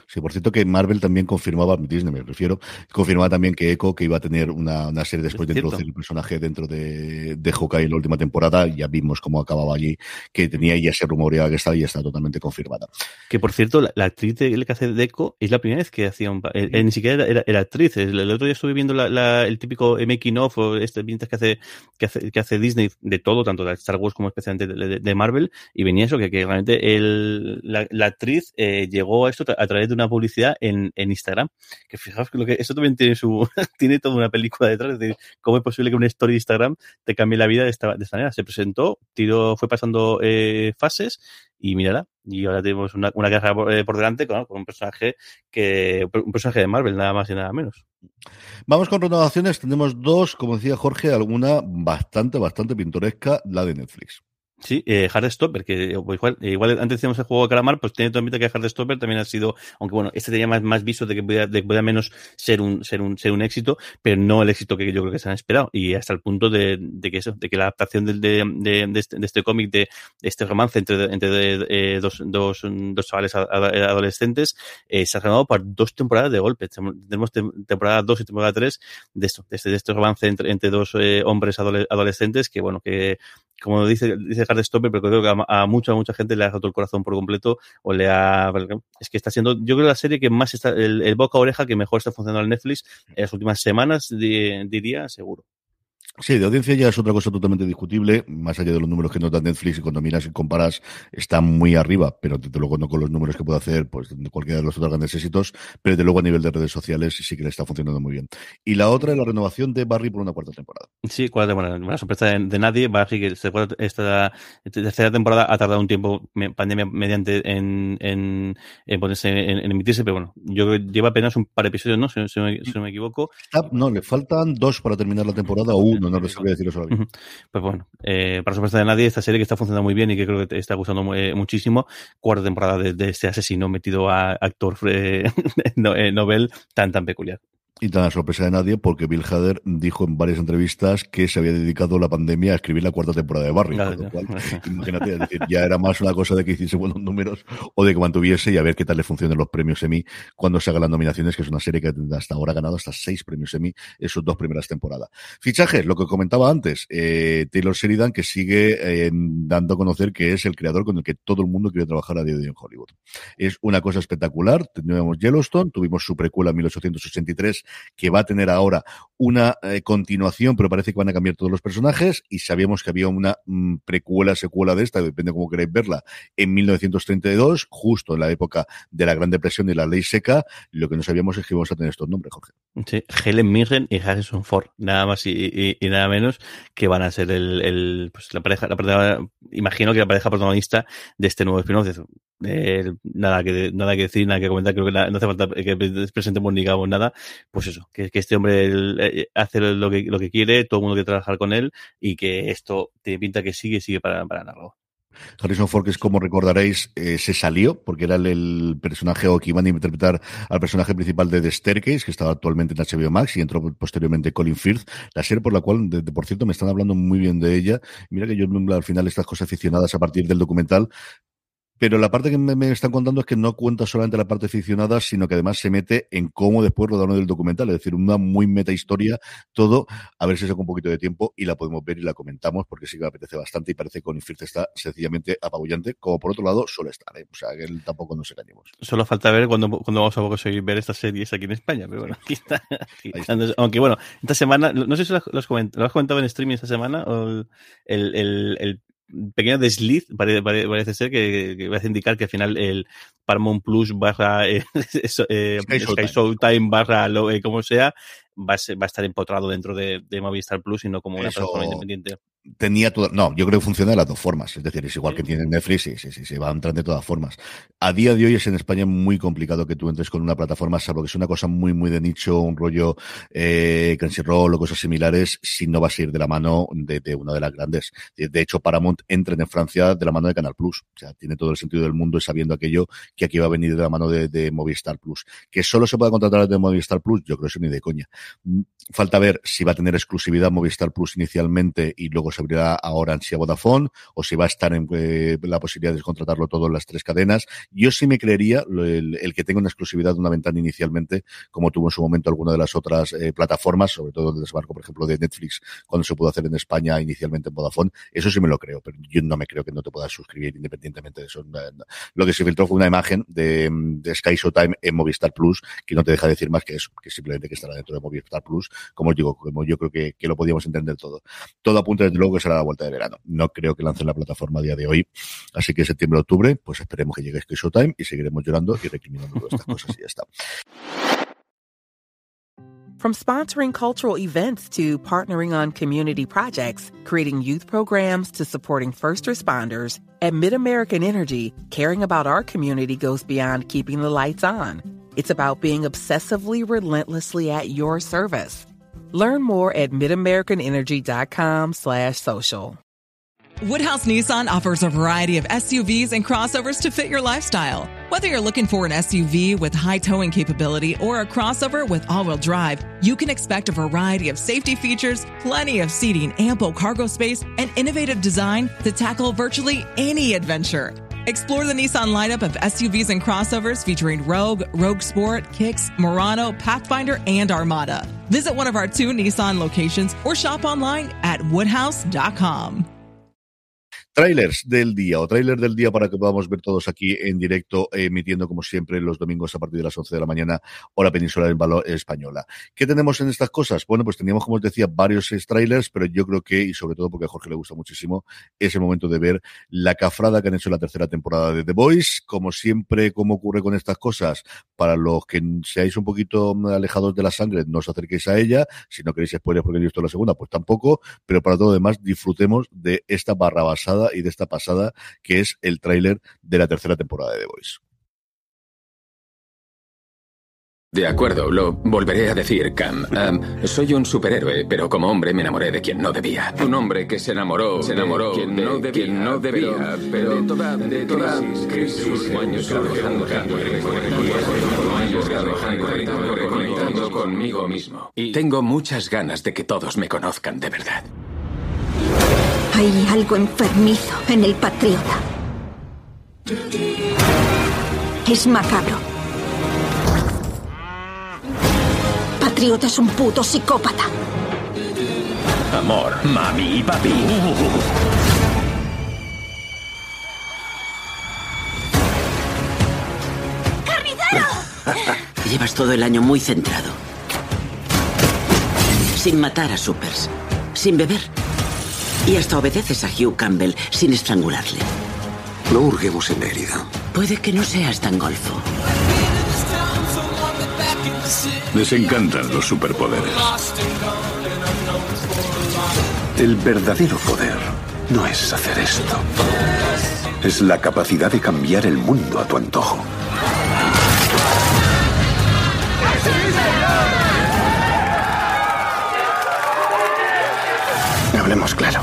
Sí, por cierto que Marvel también confirmaba, Disney me refiero, confirmaba también que Echo que iba a tener una, una serie después de introducir el personaje dentro de, de Hawkeye en la última temporada. Ya vimos cómo acababa allí, que tenía ya ese rumoreado que estaba y está totalmente confirmada. Que por cierto, la, la actriz de, que hace de Echo es la primera vez que hacía un eh, eh, ni siquiera era, era, actriz. El, el, otro día estuve viendo la, la, el típico making of o este que hace, que hace, que hace Disney de todo, tanto de Star Wars como especialmente de, de, de Marvel, y venía eso, que, que realmente el, la, la actriz eh, llegó a esto a través de una publicidad en, en Instagram. Que fijaos que lo que eso también tiene su tiene toda una película detrás de cómo es posible que una story de Instagram te cambie la vida de esta, de esta manera. Se presentó, tiró, fue pasando eh, fases y mírala. Y ahora tenemos una, una carrera por, eh, por delante con, con, un personaje que un personaje de Marvel, nada más y nada menos. Vamos con renovaciones. Tenemos dos, como decía Jorge, alguna bastante, bastante pintoresca, la de Netflix. Sí, eh, Hardstopper, que pues, igual, igual antes decíamos el juego de calamar, pues tiene todo el que Hardstopper también ha sido, aunque bueno, este tenía más, más viso de que podía, de que menos ser un, ser un, ser un éxito, pero no el éxito que yo creo que se han esperado. Y hasta el punto de, de que eso, de que la adaptación de, de, de, este, este cómic, de, este romance entre, entre eh, dos, dos, dos chavales adolescentes, eh, se ha ganado por dos temporadas de golpe. Tenemos temporada 2 y temporada 3 de esto, de este, este romance entre, entre dos eh, hombres adolescentes que, bueno, que como dice, dice Hardstopper, pero creo que a, mucha, mucha gente le ha roto el corazón por completo o le ha... Es que está siendo, yo creo, la serie que más está, el, boca a oreja que mejor está funcionando en Netflix en las últimas semanas, diría, seguro. Sí, de audiencia ya es otra cosa totalmente discutible, más allá de los números que nos da Netflix y cuando miras y comparas está muy arriba, pero desde luego no con los números que puede hacer pues cualquiera de los otros grandes éxitos, pero desde luego a nivel de redes sociales sí que le está funcionando muy bien. Y la otra es la renovación de Barry por una cuarta temporada. Sí, cuarta temporada, una sorpresa de, nadie, Barry que esta tercera temporada ha tardado un tiempo, pandemia mediante en, en, ponerse en, emitirse, pero bueno, yo creo que lleva apenas un par de episodios, ¿no? Si, no me equivoco. no, le faltan dos para terminar la temporada o no, no lo sabía decirlo solamente. Pues bueno, eh, para sorpresa de nadie, esta serie que está funcionando muy bien y que creo que te está gustando eh, muchísimo, cuarta temporada de, este asesino metido a actor eh, novel tan tan peculiar. Y tan a sorpresa de nadie, porque Bill Hader dijo en varias entrevistas que se había dedicado la pandemia a escribir la cuarta temporada de Barry. imagínate, es decir, ya era más una cosa de que hiciese buenos números o de que mantuviese y a ver qué tal le funcionan los premios Emmy cuando se hagan las nominaciones, que es una serie que hasta ahora ha ganado hasta seis premios Emmy en sus dos primeras temporadas. Fichajes, lo que comentaba antes, eh, Taylor Sheridan, que sigue eh, dando a conocer que es el creador con el que todo el mundo quiere trabajar a día de hoy en Hollywood. Es una cosa espectacular. Teníamos Yellowstone, tuvimos su precuela en 1883 que va a tener ahora una eh, continuación, pero parece que van a cambiar todos los personajes y sabíamos que había una mm, precuela, secuela de esta, depende cómo queréis verla, en 1932, justo en la época de la Gran Depresión y la Ley Seca. Lo que no sabíamos es que íbamos a tener estos nombres, Jorge. Helen Mirren y Harrison Ford, nada más y, nada menos que van a ser el, pues la pareja, la pareja, imagino que la pareja protagonista de este nuevo spin-off eh, nada que nada que decir, nada que comentar, creo que no hace falta que presentemos ni digamos nada, pues eso, que, este hombre eh, hace lo que, lo que quiere, todo el mundo quiere trabajar con él y que esto tiene pinta que sigue, sigue para, para largo. Harrison Ford, que es como recordaréis, eh, se salió porque era el, personaje o que iban a interpretar al personaje principal de The Staircase, que estaba actualmente en HBO Max, y entró posteriormente Colin Firth, la serie por la cual, por cierto, me están hablando muy bien de ella. Mira que yo al final estas cosas aficionadas a partir del documental, pero la parte que me, están contando es que no cuenta solamente la parte ficcionada, sino que además se mete en cómo después rodaron el documental, es decir, una muy meta historia, todo, a ver si saca un poquito de tiempo y la podemos ver y la comentamos, porque sí que me apetece bastante y parece que con Infirte está sencillamente apabullante, como por otro lado suele estar, ¿eh? o sea, que él tampoco nos engañemos. Solo falta ver cuándo, cuando vamos a conseguir ver estas series aquí en España, pero bueno, aquí está. Aunque bueno, esta semana, no sé si lo has, comentado, en streaming esta semana, o el, el, el pequeño desliz, parece, parece ser que, va a indicar que al final el Paramount Plus barra eh, eh, Sky, Showtime. Barra lo, eh, como sea, va a, va a estar empotrado dentro de, de, Movistar Plus y no como una plataforma independiente tenía todo, no, yo creo que funciona de las dos formas, es decir, es igual que tiene Netflix, sí, sí, sí, sí, va a entrar de todas formas. A día de hoy es en España muy complicado que tú entres con una plataforma, salvo que es una cosa muy, muy de nicho, un rollo eh, Crunchyroll o cosas similares, si no va a ir de la mano de, una de las grandes. De hecho, Paramount entra en Francia de la mano de Canal Plus, o sea, tiene todo el sentido del mundo sabiendo aquello que aquí va a venir de la mano de, Movistar Plus. Que solo se pueda contratar de Movistar Plus, yo creo que eso ni de coña. Falta ver si va a tener exclusividad Movistar Plus inicialmente y luego se abrirá a Orange y a Vodafone, o si va a estar en eh, la posibilidad de contratarlo todo en las tres cadenas. Yo sí me creería el, que tenga una exclusividad de una ventana inicialmente, como tuvo en su momento alguna de las otras eh, plataformas, sobre todo el desbarco, por ejemplo, de Netflix, cuando se pudo hacer en España inicialmente en Vodafone. Eso sí me lo creo, pero yo no me creo que no te puedas suscribir independientemente de eso. Lo que se filtró fue una imagen de, de Sky Showtime en Movistar Plus, que no te deja decir más que eso, que simplemente que estará dentro de Movistar Plus, como digo, como yo creo que, lo podíamos entender todo. Todo apunta luego será la vuelta de verano. No creo que lancen la plataforma a día de hoy. Así que septiembre-octubre, pues esperemos que llegue este Showtime y seguiremos llorando y recriminando todas estas cosas y ya está. From sponsoring cultural events to partnering on community projects, creating youth programs to supporting first responders, at MidAmerican Energy, caring about our community goes beyond keeping the lights on. It's about being obsessively relentlessly at your service. Learn more at midamericanenergy.com slash social. Woodhouse Nissan offers a variety of SUVs and crossovers to fit your lifestyle. Whether you're looking for an SUV with high towing capability or a crossover with all wheel drive, you can expect a variety of safety features, plenty of seating, ample cargo space, and innovative design to tackle virtually any adventure. Explore the Nissan lineup of SUVs and crossovers featuring Rogue, Rogue Sport, Kicks, Murano, Pathfinder, and Armada. Visit one of our two Nissan locations or shop online at woodhouse.com. Trailers del día o trailer del día para que podamos ver todos aquí en directo, emitiendo como siempre los domingos a partir de las 11 de la mañana, hora peninsular española. ¿Qué tenemos en estas cosas? Bueno, pues teníamos, como os decía, varios trailers, pero yo creo que, y sobre todo porque a Jorge le gusta muchísimo, es el momento de ver la cafrada que han hecho en la tercera temporada de The Voice. Como siempre, como ocurre con estas cosas, para los que seáis un poquito alejados de la sangre, no os acerquéis a ella. Si no queréis spoilers porque he visto la segunda, pues tampoco. Pero para todo lo demás, disfrutemos de esta barra basada y de esta pasada, que es el tráiler de la tercera temporada de The Voice. De acuerdo, lo volveré a decir, Cam. Um, soy un superhéroe, pero como hombre me enamoré de quien no debía. Un hombre que se enamoró, se enamoró de quien no debía, quien no debía pero, de toda, de toda crisis, crisis años trabajando, años trabajando, reconectando conmigo mismo. Y tengo muchas ganas de que todos me conozcan de verdad. Hay algo enfermizo en el patriota. Es macabro. Patriota es un puto psicópata. Amor, mami y papi. ¡Carnicero! Llevas todo el año muy centrado. Sin matar a supers. Sin beber. Y hasta obedeces a Hugh Campbell sin estrangularle. No hurguemos en la herida. Puede que no seas tan golfo. Les encantan los superpoderes. El verdadero poder no es hacer esto. Es la capacidad de cambiar el mundo a tu antojo. Hablemos claro.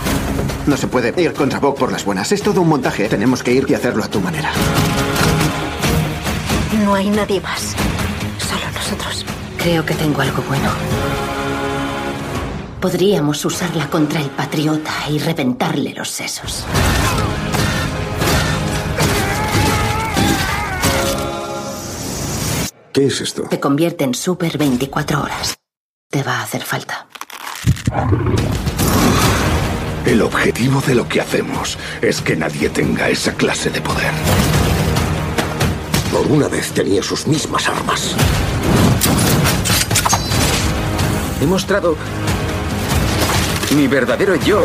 No se puede ir contra Bob por las buenas. Es todo un montaje. Tenemos que ir y hacerlo a tu manera. No hay nadie más. Solo nosotros. Creo que tengo algo bueno. Podríamos usarla contra el patriota y reventarle los sesos. ¿Qué es esto? Te convierte en super 24 horas. Te va a hacer falta. El objetivo de lo que hacemos es que nadie tenga esa clase de poder. Por una vez tenía sus mismas armas. He mostrado mi verdadero yo.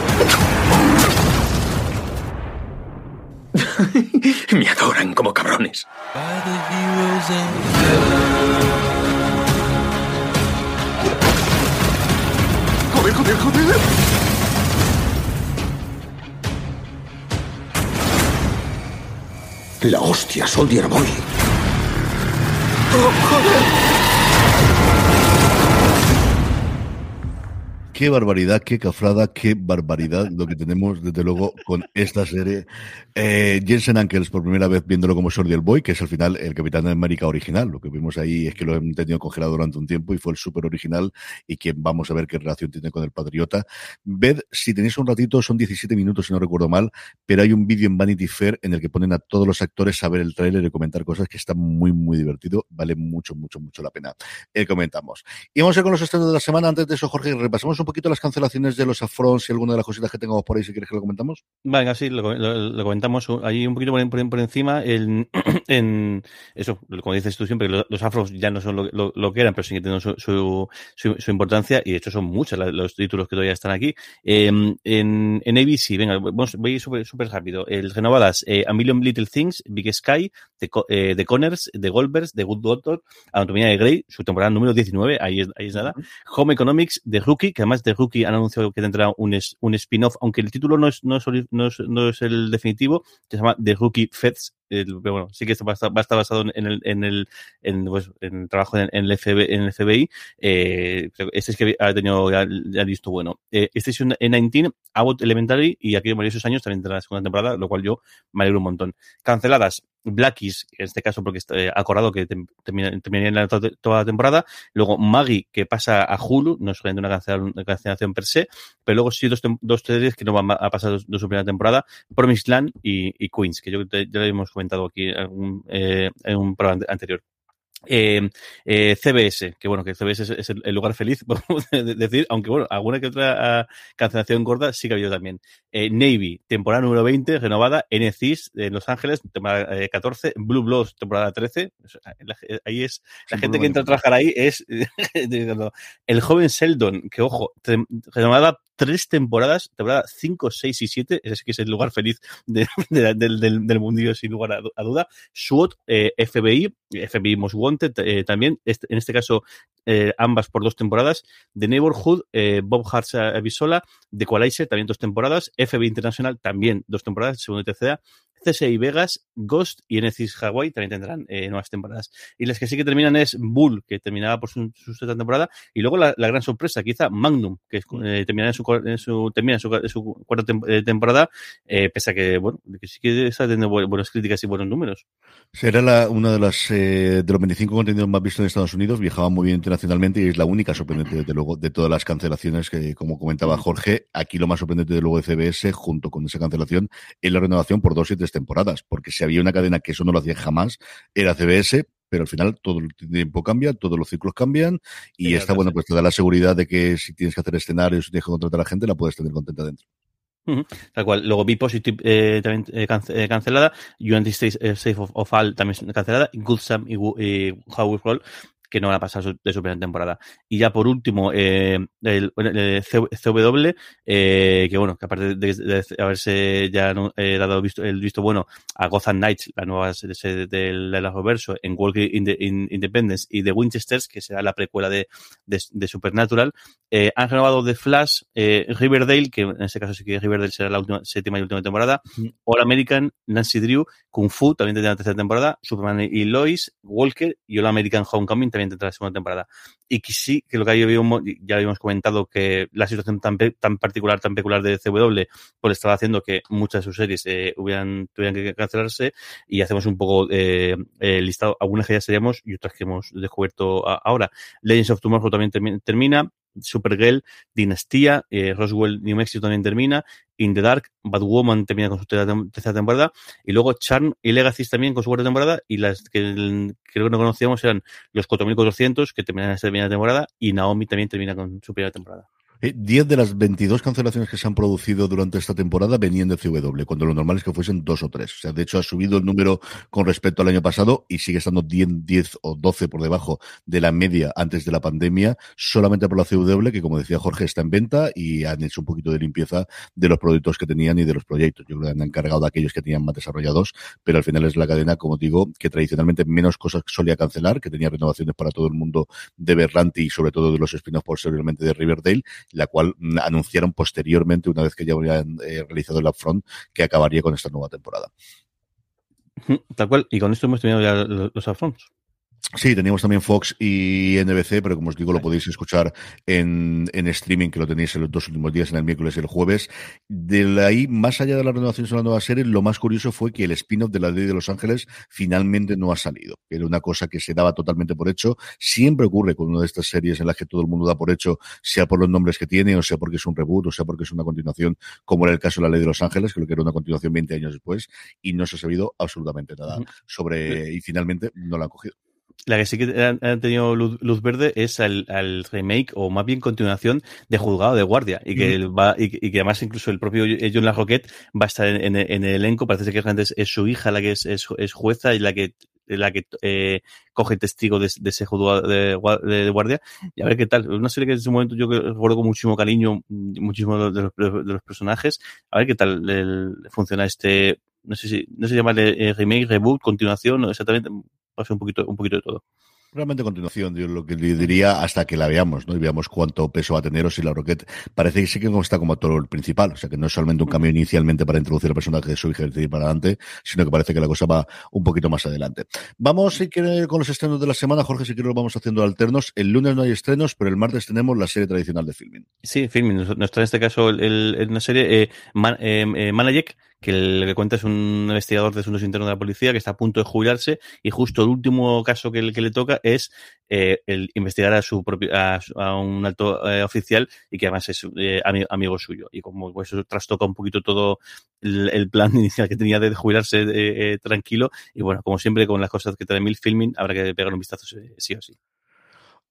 Me adoran como cabrones. ¡Joder, joder, joder! La hostia, Soldier Boy. ¡Oh, joder! Qué barbaridad, qué cafrada, qué barbaridad lo que tenemos desde luego con esta serie. Eh, Jensen Ankles por primera vez viéndolo como Soldier Boy, que es al final el Capitán de América original. Lo que vimos ahí es que lo han tenido congelado durante un tiempo y fue el súper original y que vamos a ver qué relación tiene con el Patriota. Ved, si tenéis un ratito, son 17 minutos si no recuerdo mal, pero hay un vídeo en Vanity Fair en el que ponen a todos los actores a ver el tráiler y comentar cosas que está muy, muy divertido. Vale mucho, mucho, mucho la pena. Eh, comentamos. Y vamos a ir con los estrenos de la semana. Antes de eso, Jorge, repasamos un poquito las cancelaciones de los afrons y alguna de las cositas que tengamos por ahí, si quieres que lo comentamos. Venga, sí, lo, lo, lo comentamos ahí un poquito por, por, por encima. En, en, eso, como dices tú siempre, los, los afros ya no son lo, lo, que eran, pero siguen teniendo su, su, su, su, importancia y de hecho son muchos los títulos que todavía están aquí. Eh, en, en ABC, venga, vamos, voy súper super rápido. El renovadas eh, A Million Little Things, Big Sky, The, eh, The Connors, The Goldbergs, The Good Doctor, Anatomía de Grey, su temporada número 19, ahí es, ahí es nada. Home Economics, The Rookie, que además The Rookie han anunciado que tendrá un, un spin-off, aunque el título no es, no, es, no, es, el definitivo, se llama The Rookie Feds, pero bueno, sí que va a estar, basado en el, en el, en, pues, en el trabajo en, el, FBI, en el FBI. Eh, este es que ha tenido ya, ya visto bueno. Eh, Station 19, Abbott Elementary y aquí varios esos años también tendrá la segunda temporada, lo cual yo me alegro un montón. Canceladas, Blackies, en este caso porque está eh, acordado que terminaría toda la temporada. Luego Maggie, que pasa a Hulu, no es una cancelación, per se, pero luego sí dos, dos series que no van a pasar de su primera temporada, Promised Land y, Queens, que yo ya lo hemos comentado aquí en eh, en un programa anterior. Eh, eh, CBS, que bueno, que CBS es, el, lugar feliz, podemos decir, aunque bueno, alguna que otra uh, cancelación gorda sí que ha habido también. Eh, Navy, temporada número 20, renovada, NCIS en Los Ángeles, temporada 14, eh, Blue Bloods, temporada 13, ahí es, la gente que entra a trabajar ahí es el joven Sheldon, que ojo, renovada tres temporadas, temporada 5, 6 y 7, ese que es el lugar feliz de, de, del, del, mundillo sin lugar a, duda. SWOT, eh, FBI, FBI Most Wanted eh, también, este, en este caso eh, ambas por dos temporadas. The Neighborhood, eh, Bob Hart's Avisola, The Equalizer, también dos temporadas. FBI International, también dos temporadas, segunda y tercera. CSI Vegas, Ghost y NCIS Hawaii también tendrán eh, nuevas temporadas. Y las que sí que terminan es Bull, que terminaba por su, su sexta temporada, y luego la, la, gran sorpresa, quizá Magnum, que eh, termina en su, en su, termina en su, en su cuarta tem eh, temporada, eh, pese a que, bueno, que sí que está teniendo buenas críticas y buenos números. Será la, una de las eh, de los 25 contenidos más vistos en Estados Unidos, viajaba muy bien internacionalmente y es la única sorprendente, desde luego, de todas las cancelaciones que, como comentaba Jorge, aquí lo más sorprendente de luego de CBS, junto con esa cancelación, es la renovación por dos y tres temporadas, porque si había una cadena que eso no lo hacía jamás, era CBS, pero al final todo el tiempo cambia, todos los ciclos cambian y sí, está bueno, pues te da la seguridad de que si tienes que hacer escenarios, si tienes que contratar a la gente, la puedes tener contenta dentro. Uh -huh. Tal cual. Luego Be Positive eh, también eh, cance cancelada. States eh, Safe of, of, All también cancelada. Good Sam y, y How We Roll que no van a pasar de su primera temporada. Y ya por último, eh, el, el, CW, eh, que bueno, que aparte de, de, haberse ya eh, dado visto, el visto bueno a Gotham Knights, la nueva serie del de, en Walking in the, in Independence y de Winchesters, que será la precuela de, de Supernatural, eh, han renovado The Flash, eh, Riverdale, que en este caso sí que Riverdale será la última, séptima y última temporada. All American, Nancy Drew, Kung Fu, también tendrá la tercera temporada, Superman y Lois, Walker y All American Homecoming también tendrá la segunda temporada. Y que sí, que lo que habíamos, ya habíamos comentado, que la situación tan, tan particular, tan peculiar de CW, pues estaba haciendo que muchas de sus series eh, hubieran, tuvieran que cancelarse y hacemos un poco eh, el listado, algunas que ya seríamos y otras que hemos descubierto ahora. Legends of Tomorrow también termina, Supergirl, Dinastía, eh, Roswell, New Mexico también termina, In the Dark, Batwoman termina con su tercera temporada, y luego Charm y Legacy también con su cuarta temporada, y las que creo que no conocíamos eran los 4400, que terminan esta primera temporada, y Naomi también termina con su primera temporada. 10 de las 22 cancelaciones que se han producido durante esta temporada venían de CW, cuando lo normal es que fuesen dos o tres. O sea, de hecho, ha subido el número con respecto al año pasado y sigue estando 10, 10 o 12 por debajo de la media antes de la pandemia, solamente por la CW, que como decía Jorge, está en venta y han hecho un poquito de limpieza de los productos que tenían y de los proyectos. Yo creo que han encargado de aquellos que tenían más desarrollados, pero al final es la cadena, como digo, que tradicionalmente menos cosas solía cancelar, que tenía renovaciones para todo el mundo de Berlanti y sobre todo de los spin-offs posteriormente de Riverdale la cual anunciaron posteriormente, una vez que ya habían eh, realizado el upfront, que acabaría con esta nueva temporada. Tal cual, y con esto hemos tenido ya los upfronts. Sí, teníamos también Fox y NBC, pero como os digo, lo podéis escuchar en, en streaming, que lo tenéis en los dos últimos días, en el miércoles y el jueves. De ahí, más allá de la renovación de la nueva serie, lo más curioso fue que el spin-off de la ley de Los Ángeles finalmente no ha salido. Era una cosa que se daba totalmente por hecho. Siempre ocurre con una de estas series en las que todo el mundo da por hecho, sea por los nombres que tiene, o sea porque es un reboot, o sea porque es una continuación, como era el caso de la ley de Los Ángeles, creo que era una continuación 20 años después, y no se ha sabido absolutamente nada sobre, y finalmente no la han cogido. La que sí que han, tenido luz, luz, verde es el, remake o más bien continuación de Juzgado de Guardia y que mm. va y, y, que además incluso el propio John LaRoquette va a estar en, en, en el elenco. Parece que es, es, su hija la que es, es, es jueza y la que la que eh, coge testigo de, de ese juzgado de, de, de, guardia y a ver qué tal. Una serie que en ese momento yo recuerdo con muchísimo cariño, muchísimo de los, de los personajes. A ver qué tal el, funciona este, no sé si, no se llama remake, reboot, continuación, exactamente, va a ser un poquito, un poquito de todo. Realmente a continuación, yo lo que diría hasta que la veamos, ¿no? Y veamos cuánto peso va a tener o si la Rocket parece que sí que está como todo el principal, o sea que no es solamente un cambio inicialmente para introducir al personaje de su hija y para adelante, sino que parece que la cosa va un poquito más adelante. Vamos, si quiere, con los estrenos de la semana, Jorge, si quiere lo vamos haciendo alternos. El lunes no hay estrenos, pero el martes tenemos la serie tradicional de filming. Sí, filming. Nos trae en este caso el, una serie, eh, Man, eh, eh que el que cuenta es un investigador de asuntos internos de la policía que está a punto de jubilarse y justo el último caso que, que le toca es eh, el investigar a su propio a, un alto eh, oficial y que además es eh, amigo, suyo y como pues, eso trastoca un poquito todo el, plan inicial que tenía de jubilarse eh, tranquilo y bueno como siempre con las cosas que trae Mil Filming habrá que pegar un vistazo sí o sí.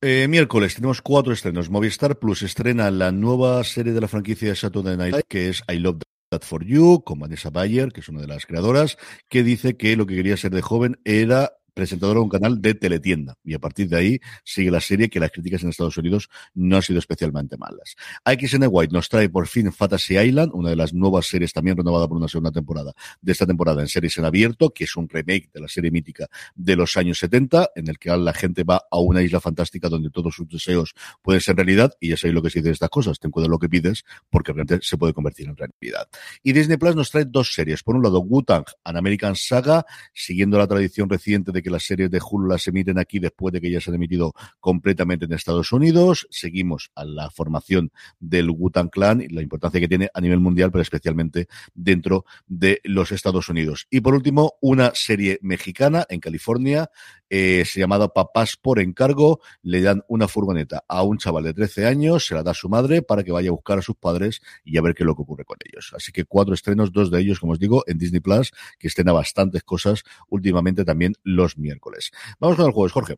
Eh, miércoles tenemos cuatro estrenos. Movistar Plus estrena la nueva serie de la franquicia de Saturday Night que es I Love That For You, con Vanessa Bayer, que es una de las creadoras, que dice que lo que quería ser de joven era presentadora de un canal de teletienda. Y a partir de ahí sigue la serie que las críticas en Estados Unidos no han sido especialmente malas. AXN White nos trae por fin Fantasy Island, una de las nuevas series también renovada por una segunda temporada de esta temporada en series en abierto, que es un remake de la serie mítica de los años 70, en el que la gente va a una isla fantástica donde todos sus deseos pueden ser realidad. Y ya sabéis lo que se dice de estas cosas. Ten cuidado lo que pides, porque realmente se puede convertir en realidad. Y Disney Plus nos trae dos series. Por un lado, Wu-Tang, An American Saga, siguiendo la tradición reciente de que las series de Hulu las emiten aquí después de que ya se han emitido completamente en Estados Unidos. Seguimos a la formación del Wutan Clan y la importancia que tiene a nivel mundial, pero especialmente dentro de los Estados Unidos. Y por último, una serie mexicana en California, eh, se llamada Papás por encargo. Le dan una furgoneta a un chaval de 13 años, se la da a su madre para que vaya a buscar a sus padres y a ver qué es lo que ocurre con ellos. Así que cuatro estrenos, dos de ellos, como os digo, en Disney Plus, que estrena bastantes cosas últimamente también los miércoles. Vamos con el jueves, Jorge.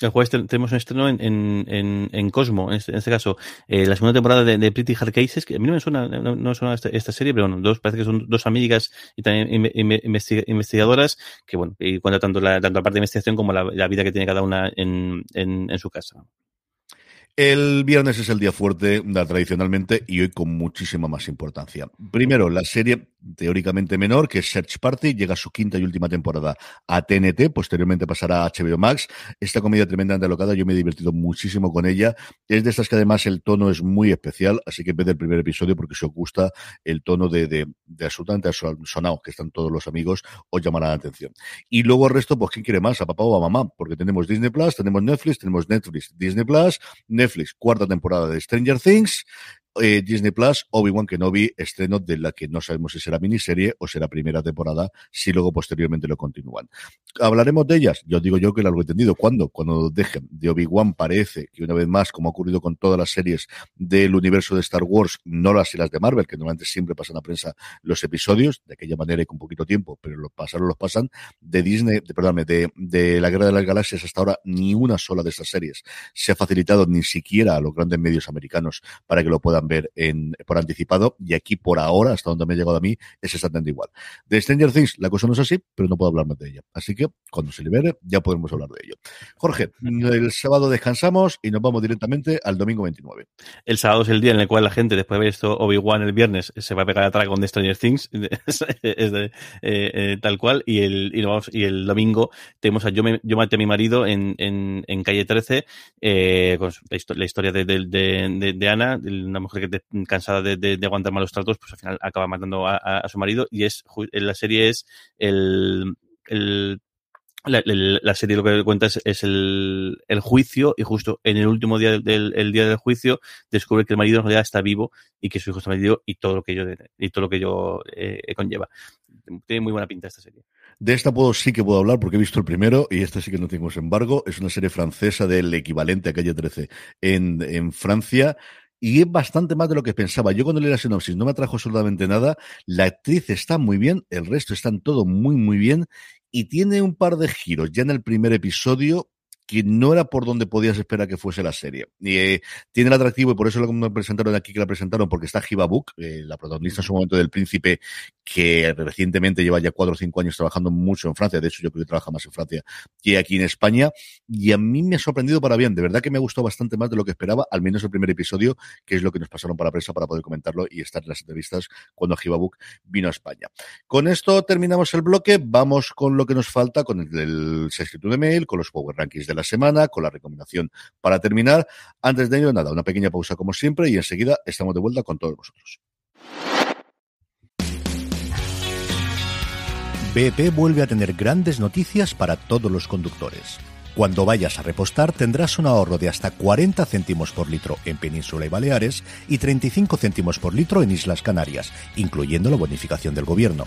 El jueves tenemos un estreno en, en, en, Cosmo, en este, este caso, eh, la segunda temporada de, Pretty Hard Cases, que a mí no me suena, no, suena esta, serie, pero bueno, dos, parece que son dos amigas y también investigadoras que, bueno, y cuenta tanto la, tanto la parte de investigación como la, la vida que tiene cada una en, en su casa. El viernes es el día fuerte, tradicionalmente, y hoy con muchísima más importancia. Primero, la serie teóricamente menor, que es Search Party, llega a su quinta y última temporada a TNT, posteriormente pasará a HBO Max. Esta comedia tremendamente alocada, yo me he divertido muchísimo con ella. Es de estas que además el tono es muy especial, así que vez el primer episodio, porque si os gusta el tono de, de, de absolutamente sonado que están todos los amigos, os llamará la atención. Y luego el resto, pues ¿quién quiere más? ¿A papá o a mamá? Porque tenemos Disney Plus, tenemos Netflix, tenemos Netflix, Disney Plus, Netflix, cuarta temporada de Stranger Things, eh, Disney Plus, Obi-Wan Kenobi, estreno de la que no sabemos si será miniserie o será primera temporada, si luego posteriormente lo continúan. ¿Hablaremos de ellas? Yo digo yo que lo he entendido. ¿Cuándo? Cuando dejen de Obi-Wan parece que una vez más, como ha ocurrido con todas las series del universo de Star Wars, no las y las de Marvel, que normalmente siempre pasan a prensa los episodios, de aquella manera y con poquito tiempo, pero los pasaron, los pasan, de Disney, de, perdóname, de, de la Guerra de las Galaxias hasta ahora, ni una sola de estas series se ha facilitado ni siquiera a los grandes medios americanos para que lo puedan ver en, por anticipado y aquí por ahora, hasta donde me ha llegado a mí, es exactamente igual. De Stranger Things la cosa no es así, pero no puedo hablar más de ella. Así que cuando se libere ya podemos hablar de ello. Jorge, el sábado descansamos y nos vamos directamente al domingo 29. El sábado es el día en el cual la gente, después de ver esto Obi-Wan el viernes, se va a pegar a con de Stranger Things, es de, eh, eh, tal cual, y el, y, vamos, y el domingo tenemos a Yo, me, yo maté a mi marido en, en, en calle 13, eh, con la, historia de, de, de, de Ana, una mujer que cansada de, aguantar malos tratos, pues al final acaba matando a, su marido y es la serie es el, la, serie lo que cuenta es, es el, juicio y justo en el último día del el día del juicio descubre que el marido en realidad está vivo y que su hijo está vivo y todo lo que yo y todo lo que yo eh, conlleva. Tiene muy buena pinta esta serie. De esta puedo sí que puedo hablar porque he visto el primero y este sí que no tengo embargo. Es una serie francesa del equivalente a Calle 13 en, en Francia y es bastante más de lo que pensaba. Yo cuando leí la sinopsis no me atrajo absolutamente nada. La actriz está muy bien, el resto están todo muy, muy bien y tiene un par de giros ya en el primer episodio que no era por donde podías esperar que fuese la serie. Y, eh, tiene el atractivo, y por eso lo presentaron aquí, que la presentaron, porque está Hiba eh, la protagonista en su momento del Príncipe, que recientemente lleva ya cuatro o cinco años trabajando mucho en Francia. De hecho, yo creo que trabaja más en Francia que aquí en España. Y a mí me ha sorprendido para bien. De verdad que me ha gustado bastante más de lo que esperaba, al menos el primer episodio, que es lo que nos pasaron para la prensa para poder comentarlo y estar en las entrevistas cuando Hiba vino a España. Con esto terminamos el bloque. Vamos con lo que nos falta, con el, el de mail, con los Power Rankings de la semana, con la recomendación para terminar. Antes de ello, nada, una pequeña pausa como siempre y enseguida estamos de vuelta con todos vosotros. BP vuelve a tener grandes noticias para todos los conductores. Cuando vayas a repostar tendrás un ahorro de hasta 40 céntimos por litro en Península y Baleares y 35 céntimos por litro en Islas Canarias, incluyendo la bonificación del gobierno.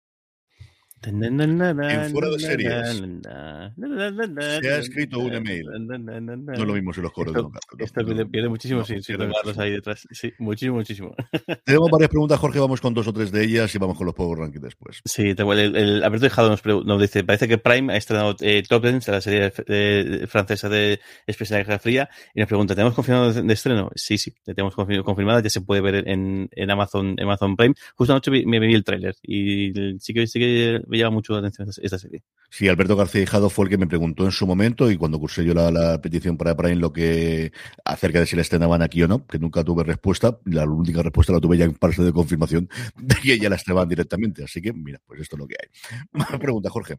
En fuera de series se ha escrito un email. No lo mismo si los coros de un gato. Esto pierde muchísimo sin tocarlos ahí detrás. Sí, muchísimo, muchísimo. Tenemos varias preguntas, Jorge. Vamos con dos o tres de ellas y vamos con los Power Rankings después. Sí, te, el, el Alberto Dejado nos, nos, dice: Parece que Prime ha estrenado eh, Top Dance, la serie eh, francesa de de Guerra Fría, y nos pregunta: ¿Tenemos confirmado de, de estreno? Sí, sí, tenemos confirmada. Ya se puede ver en, en Amazon, Amazon Prime. Justo anoche me, me vi el tráiler y sí que, sí que me llama mucho la atención esta serie. Sí, Alberto García Hijado fue el que me preguntó en su momento y cuando cursé yo la, la petición para Prime lo que acerca de si la estrenaban aquí o no, que nunca tuve respuesta. La única respuesta la tuve ya en parte de confirmación de que ya la estrenaban directamente. Así que, mira, pues esto es lo que hay. Más pregunta, Jorge.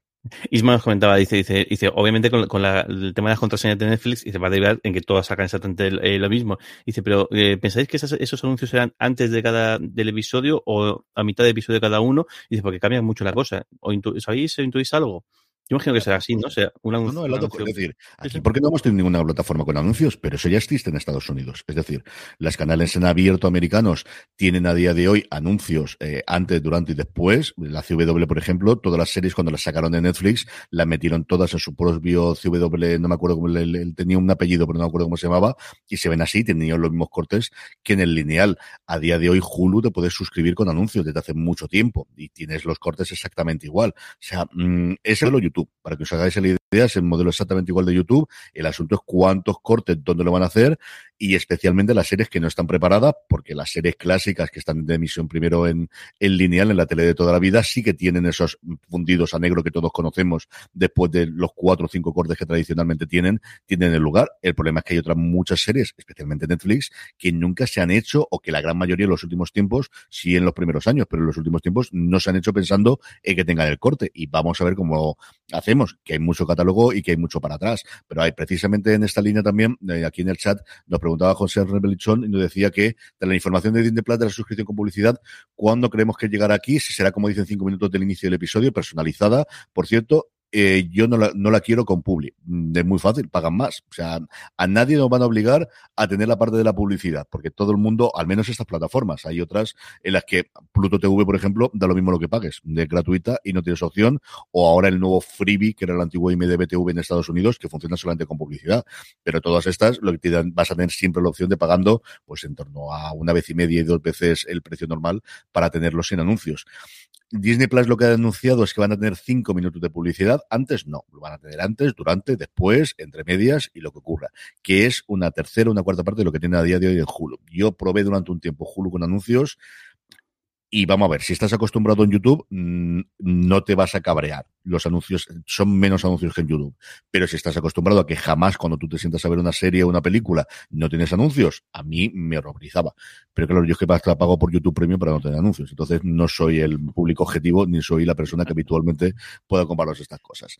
Isma nos comentaba, dice, dice, dice obviamente con, con la, el tema de las contraseñas de Netflix, dice, va a derivar en que todas sacan exactamente eh, lo mismo. Dice, pero eh, ¿pensáis que esas, esos anuncios serán antes de cada del episodio o a mitad de episodio de cada uno? Dice, porque cambia mucho la cosa. ¿O ¿Sabéis, intuís algo? Yo imagino que será así, ¿no? O sea, un anuncio, no, no, el otro, es decir, aquí porque no hemos tenido ninguna plataforma con anuncios, pero eso ya existe en Estados Unidos. Es decir, las canales en abierto americanos tienen a día de hoy anuncios eh, antes, durante y después. La CW, por ejemplo, todas las series cuando las sacaron de Netflix, las metieron todas en su propio CW, no me acuerdo cómo le, le, tenía un apellido, pero no me acuerdo cómo se llamaba, y se ven así, tenían los mismos cortes que en el lineal. A día de hoy, Hulu te puedes suscribir con anuncios desde hace mucho tiempo y tienes los cortes exactamente igual. O sea, mmm, es lo YouTube, para que os hagáis la idea, es el modelo exactamente igual de YouTube. El asunto es cuántos cortes, dónde lo van a hacer y especialmente las series que no están preparadas, porque las series clásicas que están de emisión primero en, en lineal, en la tele de toda la vida, sí que tienen esos fundidos a negro que todos conocemos después de los cuatro o cinco cortes que tradicionalmente tienen, tienen el lugar. El problema es que hay otras muchas series, especialmente Netflix, que nunca se han hecho o que la gran mayoría en los últimos tiempos, sí en los primeros años, pero en los últimos tiempos no se han hecho pensando en que tengan el corte. Y vamos a ver cómo hacemos, que hay mucho catálogo y que hay mucho para atrás. Pero hay precisamente en esta línea también, eh, aquí en el chat, nos preguntaba José Rebelichón y nos decía que de la información de Disney Plus de la suscripción con publicidad, ¿cuándo creemos que llegará aquí? Si será, como dicen, cinco minutos del inicio del episodio, personalizada. Por cierto, eh, yo no la, no la quiero con Publi. Es muy fácil, pagan más. O sea, a nadie nos van a obligar a tener la parte de la publicidad, porque todo el mundo, al menos estas plataformas, hay otras en las que Pluto TV, por ejemplo, da lo mismo lo que pagues, de gratuita y no tienes opción, o ahora el nuevo Freebie, que era el antiguo IMDBTV en Estados Unidos, que funciona solamente con publicidad. Pero todas estas, lo que te dan, vas a tener siempre la opción de pagando, pues en torno a una vez y media y dos veces el precio normal para tenerlos sin anuncios. Disney Plus lo que ha anunciado es que van a tener cinco minutos de publicidad. Antes no, lo van a tener antes, durante, después, entre medias y lo que ocurra. Que es una tercera, una cuarta parte de lo que tiene a día de hoy en Hulu. Yo probé durante un tiempo Hulu con anuncios y vamos a ver, si estás acostumbrado en YouTube, no te vas a cabrear. Los anuncios son menos anuncios que en YouTube. Pero si estás acostumbrado a que jamás cuando tú te sientas a ver una serie o una película no tienes anuncios, a mí me horrorizaba. Pero claro, yo es que pago por YouTube Premium para no tener anuncios. Entonces no soy el público objetivo ni soy la persona que habitualmente pueda compraros estas cosas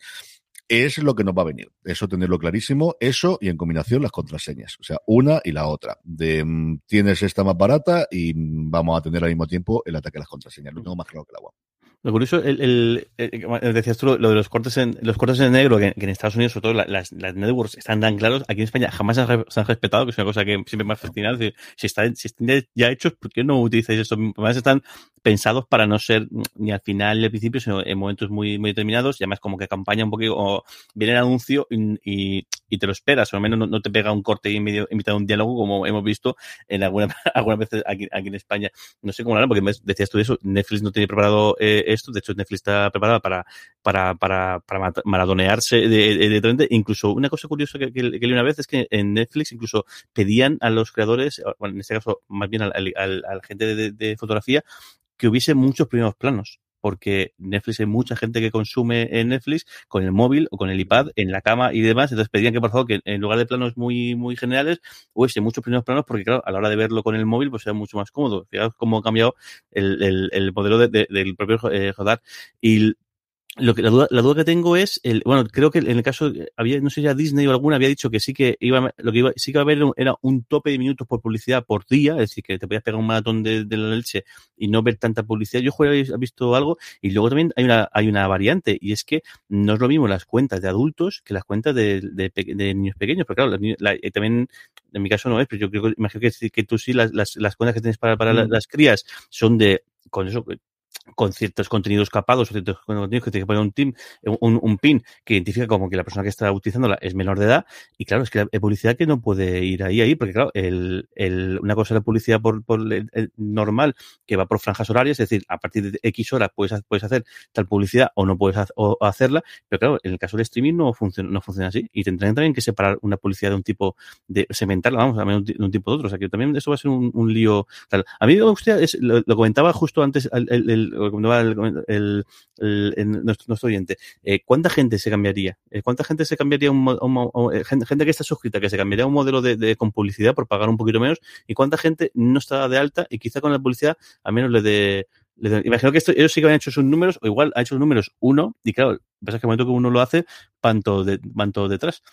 es lo que nos va a venir. Eso tenerlo clarísimo, eso y en combinación las contraseñas. O sea, una y la otra. De mm, tienes esta más barata y vamos a tener al mismo tiempo el ataque a las contraseñas. Lo tengo más claro que el agua. Lo curioso, el, el, el, decías tú lo de los cortes en los cortes en negro, que, que en Estados Unidos, sobre todo las, las, networks están tan claros, aquí en España jamás se han, se han, respetado, que es una cosa que siempre me ha fascinado. Si, si, está, si están ya hechos, ¿por qué no utilizáis eso? Además están pensados para no ser ni al final ni al principio, sino en momentos muy, muy determinados, y además como que acompaña un poquito, o viene el anuncio y, y, te lo esperas, o al menos no, no, te pega un corte y medio, en mitad un diálogo, como hemos visto en alguna, algunas veces aquí, aquí en España. No sé cómo lo harán, porque decías tú eso, Netflix no tiene preparado eh, esto. De hecho, Netflix está preparada para, para, para, para maratonearse de, de, de, Incluso una cosa curiosa que, que, leí una vez es que en Netflix incluso pedían a los creadores, bueno, en este caso más bien al, al, al, al gente de, de, fotografía, que hubiese muchos primeros planos porque Netflix hay mucha gente que consume en Netflix con el móvil o con el iPad en la cama y demás, entonces pedían que por favor que en lugar de planos muy muy generales hubiese muchos primeros planos porque claro, a la hora de verlo con el móvil pues sea mucho más cómodo. Fijaos cómo ha cambiado el, el, el modelo de, de, del propio eh, Jodar. Y lo que, la, duda, la duda que tengo es, el, bueno, creo que en el caso, había, no sé si ya Disney o alguna había dicho que sí que iba, lo que iba, sí que iba a haber era un tope de minutos por publicidad por día, es decir, que te podías pegar un maratón de, de la leche y no ver tanta publicidad. Yo he visto algo y luego también hay una, hay una variante y es que no es lo mismo las cuentas de adultos que las cuentas de, de, de niños pequeños, pero claro, la, la, también en mi caso no es, pero yo creo que, imagino que, que tú sí, las, las, las cuentas que tienes para, para mm. las, las crías son de, con eso, con ciertos contenidos capados o ciertos contenidos que tiene que poner un, team, un, pin que identifica como que la persona que está utilizándola es menor de edad y claro, es que hay publicidad que no puede ir ahí, ahí, porque claro, el, el, una cosa es la publicidad por, por el, normal que va por franjas horarias, es decir, a partir de X horas puedes, puedes hacer tal publicidad o no puedes hacer, o hacerla, pero claro, en el caso del streaming no funciona, no funciona así y tendrán también que separar una publicidad de un tipo, de segmentarla, vamos, a de un tipo de otro, o sea que también eso va a ser un, lío. Tal. A mí me gustaría, es, lo, lo, comentaba justo antes el, el comentaba nuestro, nuestro, oyente, eh, ¿cuánta gente se cambiaría? Eh, ¿Cuánta gente se cambiaría un, un, eh, gente, que está suscrita, que se cambiaría un modelo de, con publicidad por pagar un poquito menos? ¿Y cuánta gente no está de alta y quizá con la publicidad al menos le dé imagino que ellos sí que han hecho sus números, o igual ha hecho sus números uno, y claro, pasa que el momento que uno lo hace, van todo, de, van todo detrás.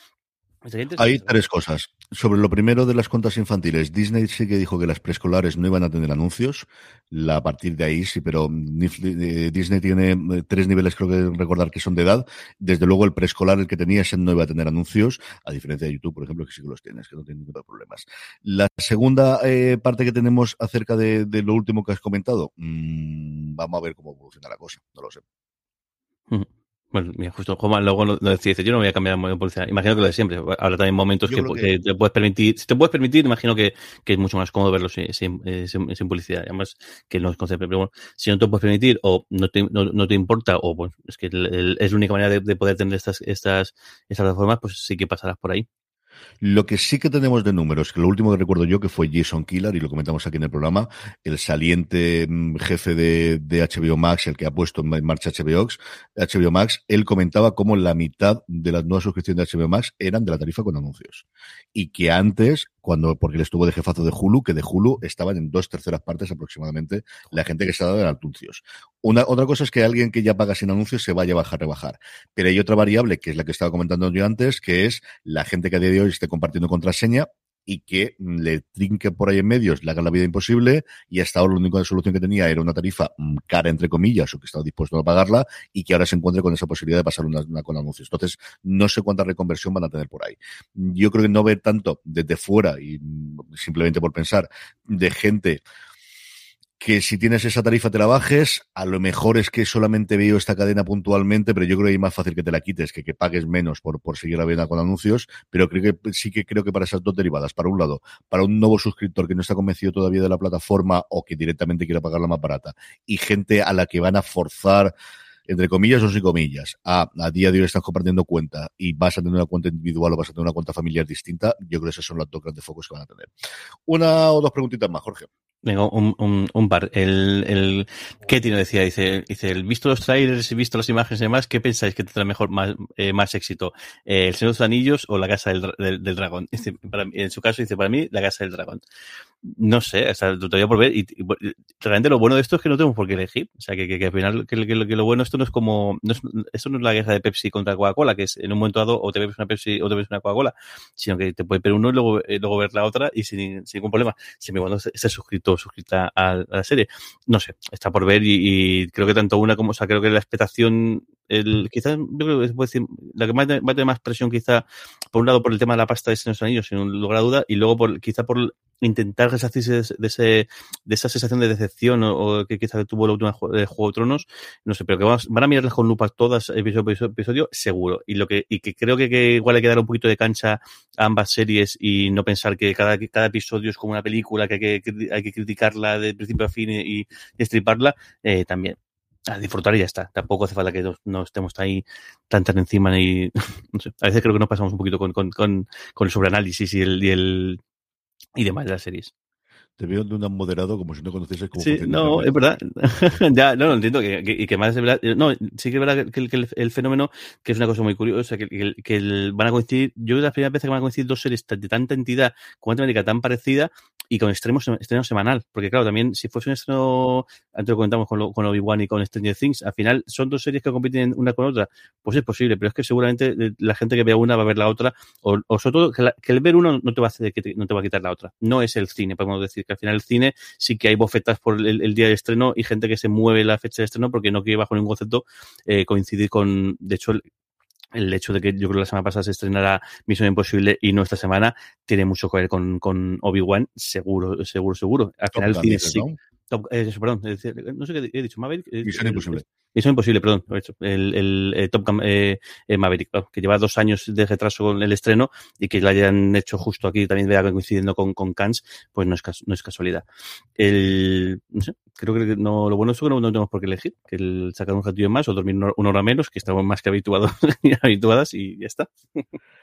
Hay tres cosas. Sobre lo primero de las cuentas infantiles, Disney sí que dijo que las preescolares no iban a tener anuncios. La, a partir de ahí sí, pero eh, Disney tiene eh, tres niveles, creo que recordar que son de edad. Desde luego el preescolar, el que tenía, ese no iba a tener anuncios, a diferencia de YouTube, por ejemplo, que sí que los tienes, que no tiene ningún problemas. La segunda eh, parte que tenemos acerca de, de, lo último que has comentado, mmm, vamos a ver cómo evoluciona la cosa, no lo sé. Bueno, mira, justo Juan luego lo, lo decía, dice, yo no voy a cambiar de publicidad. Imagino que lo de siempre. Habrá también momentos que, que, te puedes permitir, si te puedes permitir, imagino que, que es mucho más cómodo verlo sin, sin, eh, sin, sin publicidad. Además, que no es concepto. Pero bueno, si no te puedes permitir o no te, no, no te importa o pues es que el, el, es la única manera de, de, poder tener estas, estas, estas plataformas, pues sí que pasarás por ahí. Lo que sí que tenemos de números, que lo último que recuerdo yo que fue Jason Killer, y lo comentamos aquí en el programa, el saliente mm, jefe de, de HBO Max, el que ha puesto en marcha HBO, HBO Max, él comentaba cómo la mitad de las nuevas suscripciones de HBO Max eran de la tarifa con anuncios. Y que antes, cuando, porque él estuvo de jefazo de Hulu, que de Hulu estaban en dos terceras partes aproximadamente la gente que estaba de anuncios. Una, otra cosa es que alguien que ya paga sin anuncios se vaya a bajar, rebajar. Pero hay otra variable, que es la que estaba comentando yo antes, que es la gente que a día de hoy esté compartiendo contraseña y que le trinque por ahí en medios, le haga la vida imposible y hasta ahora la única solución que tenía era una tarifa cara, entre comillas, o que estaba dispuesto a pagarla y que ahora se encuentre con esa posibilidad de pasar una, una con anuncios. Entonces, no sé cuánta reconversión van a tener por ahí. Yo creo que no ver tanto desde fuera y simplemente por pensar de gente que si tienes esa tarifa te la bajes, a lo mejor es que solamente veo esta cadena puntualmente, pero yo creo que es más fácil que te la quites, que, que pagues menos por, por seguir la vena con anuncios, pero creo que sí que creo que para esas dos derivadas, para un lado, para un nuevo suscriptor que no está convencido todavía de la plataforma o que directamente quiera pagar la más barata, y gente a la que van a forzar entre comillas o sin comillas, a, a día de hoy estás compartiendo cuenta y vas a tener una cuenta individual o vas a tener una cuenta familiar distinta, yo creo que esos son los dos grandes focos que van a tener. Una o dos preguntitas más, Jorge. Venga, un, un, un par. El, el Ketty nos decía, dice, dice, visto los trailers y visto las imágenes y demás, ¿qué pensáis que tendrá mejor, más, eh, más éxito? Eh, ¿El Señor de los Anillos o la Casa del, del, del Dragón? Dice, para, en su caso dice, para mí, la Casa del Dragón. No sé, o sea, todavía por ver. Y, realmente lo bueno de esto es que no tenemos por qué elegir. O sea, que, que, al final, que, que, lo bueno esto no es como, no es, esto no es la guerra de Pepsi contra Coca-Cola, que es en un momento dado o te bebes una Pepsi o te bebes una Coca-Cola, sino que te puede ver uno y luego, eh, luego ver la otra y sin, sin ningún problema. Siempre cuando ese suscriptor suscrito suscrita a, la serie. No sé, está por ver y, creo que tanto una como, o sea, creo que la expectación, el, quizás, yo creo que la que va a tener más presión quizá, por un lado por el tema de la pasta de los Anillos, sin lugar a duda, y luego por, quizá por intentar resarcirse de, ese, de esa sensación de decepción o, que quizá tuvo la última de Juego de Tronos, no sé, pero que van a mirarlas con lupas todas episodio por episodio, seguro. Y lo que, y que creo que, que, igual hay que dar un poquito de cancha a ambas series y no pensar que cada, cada episodio es como una película que hay que, hay que criticarla de principio a fin y, y estriparla, eh, también a disfrutar y ya está. Tampoco hace falta que no, estemos ahí tan tan encima no sé. A veces creo que nos pasamos un poquito con, con, con, con el sobreanálisis y el, y el y demás de las series. Te veo de un moderado como si no conocieses cómo Sí, no, es verdad. ya, no, lo entiendo. Que, y que más es verdad. No, sí que es verdad que, el, el, fenómeno, que es una cosa muy curiosa, que, que, van a coincidir. Yo creo que la primera vez que van a coincidir dos series de tanta entidad, con temática tan parecida, y con extremos estreno semanal. Porque claro, también si fuese un estreno, antes lo comentamos con, con Obi-Wan y con Stranger Things, al final son dos series que compiten una con otra. Pues es posible, pero es que seguramente eh, la gente que vea una va a ver la otra, o, sobre todo que, el ver uno no te va a hacer que no te va a quitar la otra. No es el cine, podemos decir que al final el cine sí que hay bofetas por el, día de estreno y gente que se mueve la fecha de estreno porque no quiere bajo ningún concepto eh, coincidir con, de hecho, el hecho de que yo creo que la semana pasada se estrenara Misión Imposible y no esta semana tiene mucho que ver con, con Obi-Wan, seguro, seguro, seguro. Al final el cine sí. Eh, perdón, no sé qué he dicho, Maverick. Misión Imposible. Misión Imposible, perdón, el, el, el Top Gun eh, eh, Maverick, que lleva dos años de retraso con el estreno y que lo hayan hecho justo aquí también vea coincidiendo con, con Cannes, pues no es, no es casualidad. El, no sé, creo que no, lo bueno es que no, tenemos por qué elegir, que el sacar un ratillo más o dormir una hora menos, que estamos más que habituados y habituadas y ya está.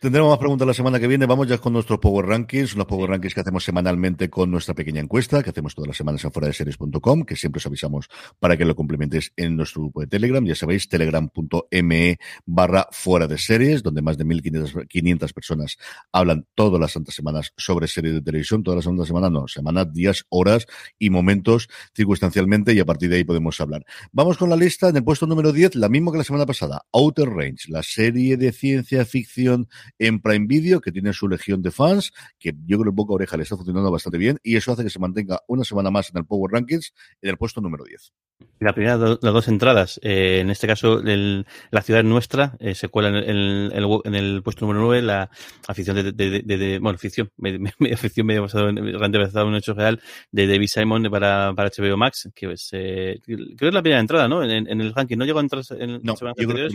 Tendremos más preguntas la semana que viene. Vamos ya con nuestros Power Rankings, los Power Rankings que hacemos semanalmente con nuestra pequeña encuesta, que hacemos todas las semanas en fuera de series.com, que siempre os avisamos para que lo complementes en nuestro grupo de Telegram. Ya sabéis, telegram.me barra fuera de series, donde más de 1.500 personas hablan todas las santas semanas sobre series de televisión, todas las santas semanas, no, semanas, días, horas y momentos circunstancialmente, y a partir de ahí podemos hablar. Vamos con la lista. En el puesto número 10, la misma que la semana pasada, Outer Range, la serie de ciencia ficción en Prime Video, que tiene su legión de fans, que yo creo que Boca Oreja le está funcionando bastante bien y eso hace que se mantenga una semana más en el Power Rankings en el puesto número 10. La primera, las dos entradas, eh, en este caso la ciudad nuestra, eh, se cuela en el, puesto número 9 la afición de, de, bueno, afición, medio, afición medio basado en, basado en un hecho real de David Simon para, para HBO Max, que es, eh, creo que es la primera entrada, ¿no? En, el ranking, ¿no llegó a entrar en no, semanas anteriores?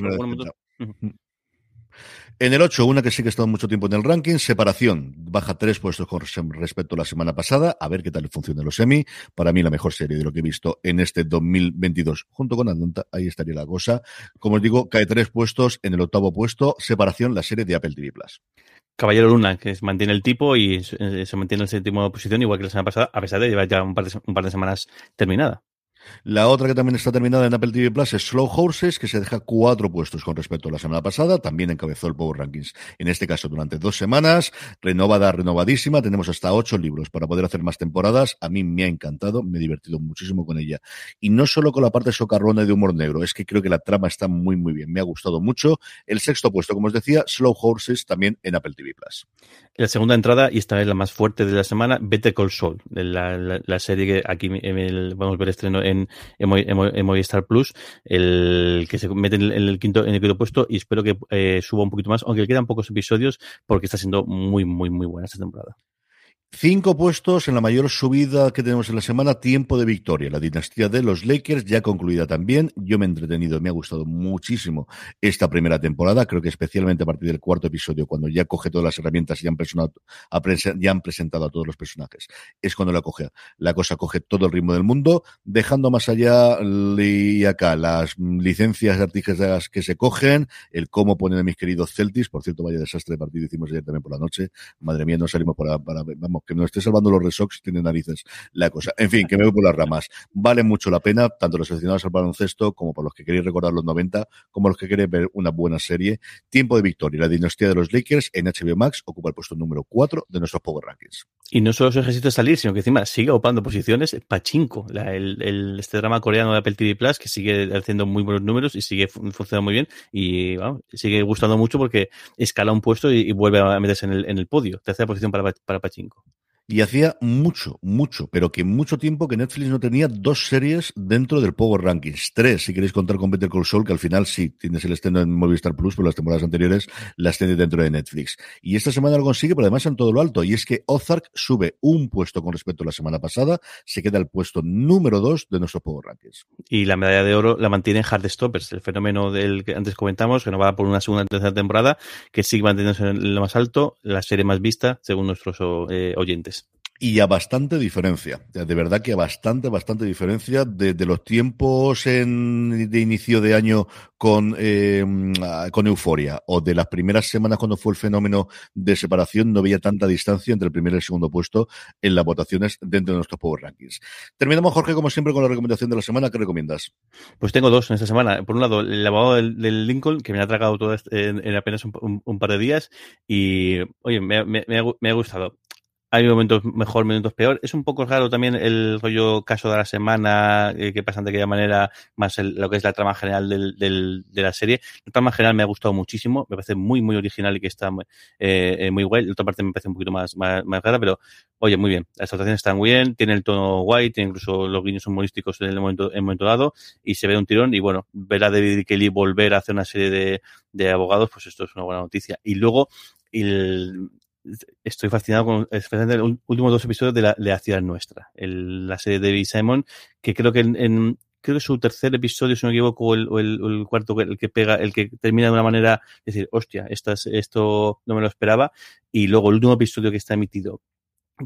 En el 8, una que sí que ha estado mucho tiempo en el ranking, Separación. Baja tres puestos con respecto a la semana pasada. A ver qué tal funciona los semi. Para mí, la mejor serie de lo que he visto en este 2022. Junto con Atlanta, ahí estaría la cosa. Como os digo, cae tres puestos. En el octavo puesto, Separación, la serie de Apple TV. Caballero Luna, que mantiene el tipo y se mantiene en séptimo posición, igual que la semana pasada, a pesar de llevar ya un par de semanas terminada. La otra que también está terminada en Apple TV Plus es Slow Horses, que se deja cuatro puestos con respecto a la semana pasada. También encabezó el Power Rankings, en este caso durante dos semanas. Renovada, renovadísima. Tenemos hasta ocho libros para poder hacer más temporadas. A mí me ha encantado, me he divertido muchísimo con ella. Y no solo con la parte socarrona de humor negro, es que creo que la trama está muy, muy bien. Me ha gustado mucho. El sexto puesto, como os decía, Slow Horses, también en Apple TV Plus. La segunda entrada, y esta es la más fuerte de la semana, Better Call Saul, la, la, serie que aquí vamos a ver estreno en, en, Movistar Plus, el que se mete en el, quinto, en el quinto puesto y espero que eh, suba un poquito más, aunque quedan pocos episodios porque está siendo muy, muy, muy buena esta temporada. Cinco puestos en la mayor subida que tenemos en la semana, tiempo de victoria. La dinastía de los Lakers ya concluida también. Yo me he entretenido, me ha gustado muchísimo esta primera temporada. Creo que especialmente a partir del cuarto episodio, cuando ya coge todas las herramientas y han, ya han presentado a todos los personajes, es cuando la coge. La cosa coge todo el ritmo del mundo, dejando más allá y acá las licencias artísticas que se cogen, el cómo ponen a mis queridos Celtics. Por cierto, vaya desastre de partido hicimos ayer también por la noche. Madre mía, no salimos para, para vamos que no esté salvando los Red Sox, tiene narices la cosa. En fin, que me voy por las ramas. Vale mucho la pena, tanto los aficionados al baloncesto, como para los que queréis recordar los 90, como los que queréis ver una buena serie. Tiempo de victoria, la dinastía de los Lakers en HBO Max ocupa el puesto número 4 de nuestros Power Rankings. Y no solo se necesita salir, sino que encima sigue ocupando posiciones. Pachinko, el, este drama coreano de Apple TV Plus, que sigue haciendo muy buenos números y sigue funcionando muy bien. Y sigue gustando mucho porque escala un puesto y, vuelve a meterse en el, en el podio. Tercera posición para, para Pachinko. Y hacía mucho, mucho, pero que mucho tiempo que Netflix no tenía dos series dentro del Power Rankings. Tres, si queréis contar con Better Call Saul, que al final sí tienes el estreno en Movistar Plus, pero las temporadas anteriores las tienes dentro de Netflix. Y esta semana lo consigue, pero además en todo lo alto. Y es que Ozark sube un puesto con respecto a la semana pasada, se queda el puesto número dos de nuestro Power Rankings. Y la medalla de oro la mantiene Stoppers, el fenómeno del que antes comentamos, que no va por una segunda y tercera temporada, que sigue manteniéndose en lo más alto, la serie más vista, según nuestros eh, oyentes y a bastante diferencia. De verdad que a bastante, bastante diferencia de, los tiempos en, de inicio de año con, eh, con Euforia o de las primeras semanas cuando fue el fenómeno de separación, no había tanta distancia entre el primer y el segundo puesto en las votaciones dentro de nuestros Power Rankings. Terminamos, Jorge, como siempre, con la recomendación de la semana. ¿Qué recomiendas? Pues tengo dos en esta semana. Por un lado, el lavado del, Lincoln, que me ha tragado todo en, en apenas un, par de días y, oye, me, me, me ha gustado hay momentos mejor, momentos peor. Es un poco raro también el rollo caso de la semana, eh, que pasan de aquella manera, más lo que es la trama general del, del, de la serie. La trama general me ha gustado muchísimo, me parece muy, muy original y que está eh, eh, muy guay. La otra parte me parece un poquito más, más, más rara, pero oye, muy bien. Las actuaciones están bien, tiene el tono guay, tiene incluso los guiños humorísticos en el momento, en el momento dado, y se ve un tirón. Y bueno, ver a David Kelly volver a hacer una serie de abogados, pues esto es una buena noticia. Y luego, el, estoy fascinado con especialmente los últimos dos episodios de la, de la ciudad nuestra, el, la serie de David Simon, que creo que en, creo que su tercer episodio, si no me equivoco, o el, el, cuarto, el que pega, el que termina de una manera, decir, hostia, esto, no me lo esperaba, y luego el último episodio que está emitido,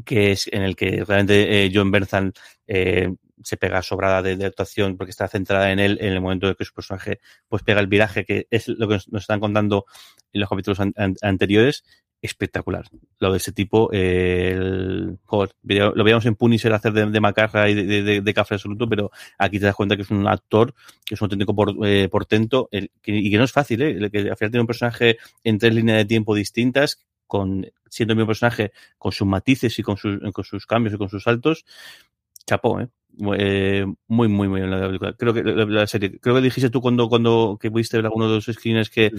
que es en el que realmente eh, John Bernthal eh, se pega sobrada de, actuación porque está centrada en él en el momento de que su personaje pues pega el viraje que es lo que nos, están contando en los capítulos anteriores espectacular. Lo de ese tipo, el, lo veíamos en Punisher hacer de, macarra y de, café absoluto, pero aquí te das cuenta que es un actor, que es un auténtico por, eh, portento, el, y que no es fácil, ¿eh? que al final tiene un personaje en tres líneas de tiempo distintas, con siendo el mismo personaje, con sus matices y con sus, con sus cambios y con sus saltos. Chapó, ¿eh? eh muy, muy, muy bien la película. Creo que la, serie, creo que dijiste tú cuando, cuando que pudiste ver alguno de los screens que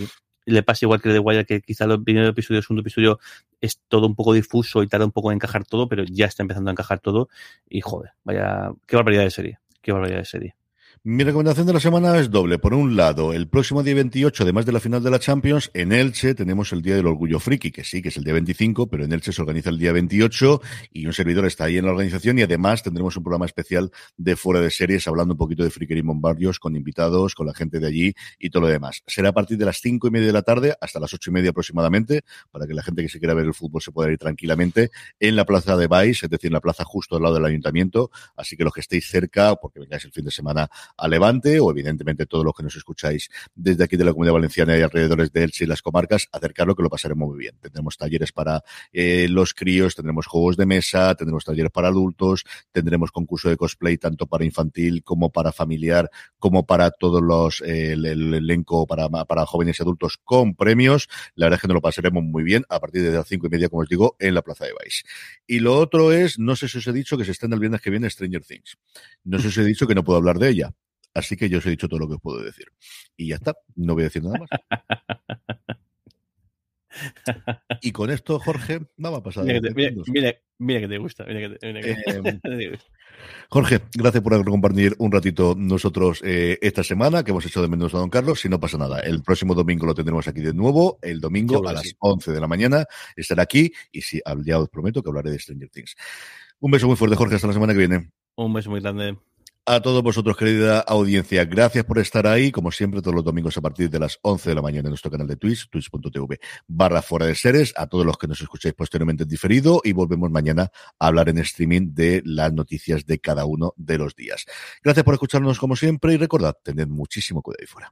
le pasa igual que de Wire, que quizá el primer episodio, el segundo episodio es todo un poco difuso y tarda un poco en encajar todo, pero ya está empezando a encajar todo. Y joder, vaya, qué barbaridad de serie, qué barbaridad de serie. Mi recomendación de la semana es doble. Por un lado, el próximo día 28, además de la final de la Champions, en Elche tenemos el Día del Orgullo Friki, que sí, que es el día 25, pero en Elche se organiza el día 28 y un servidor está ahí en la organización y además tendremos un programa especial de fuera de series hablando un poquito de Frikery Bombardios con invitados, con la gente de allí y todo lo demás. Será a partir de las cinco y media de la tarde hasta las ocho y media aproximadamente para que la gente que se quiera ver el fútbol se pueda ir tranquilamente en la plaza de Baix, es decir, en la plaza justo al lado del ayuntamiento. Así que los que estéis cerca, porque vengáis el fin de semana a Levante o evidentemente todos los que nos escucháis desde aquí de la Comunidad Valenciana y alrededores de Elche y las comarcas, acercarlo que lo pasaremos muy bien. Tendremos talleres para eh, los críos, tendremos juegos de mesa, tendremos talleres para adultos, tendremos concurso de cosplay tanto para infantil como para familiar, como para todos los, eh, el, elenco para, para jóvenes y adultos con premios. La verdad es que nos lo pasaremos muy bien a partir de las cinco y media, como os digo, en la Plaza de Baix. Y lo otro es, no sé si os he dicho que se está en el viernes que viene Stranger Things. No sé si os he dicho que no puedo hablar de ella. Así que yo os he dicho todo lo que os puedo decir. Y ya está, no voy a decir nada más. Y con esto, Jorge, vamos a pasar. Mira, que te, mira, que te gusta. Mira que em, Jorge, gracias por compartir un ratito nosotros eh, esta semana, que hemos hecho de menos a Don Carlos. Si no pasa nada, el próximo domingo lo tendremos aquí de nuevo. El domingo a las 11 de la mañana estará aquí. Y sí, ya os prometo que hablaré de Stranger Things. Un beso muy fuerte, Jorge. Hasta la semana que viene. Un beso muy grande. A todos vosotros, querida audiencia, gracias por estar ahí. Como siempre, todos los domingos a partir de las 11 de la mañana en nuestro canal de Twitch, twitch.tv barra fuera de seres. A todos los que nos escuchéis posteriormente en diferido y volvemos mañana a hablar en streaming de las noticias de cada uno de los días. Gracias por escucharnos como siempre y recordad, tened muchísimo cuidado ahí fuera.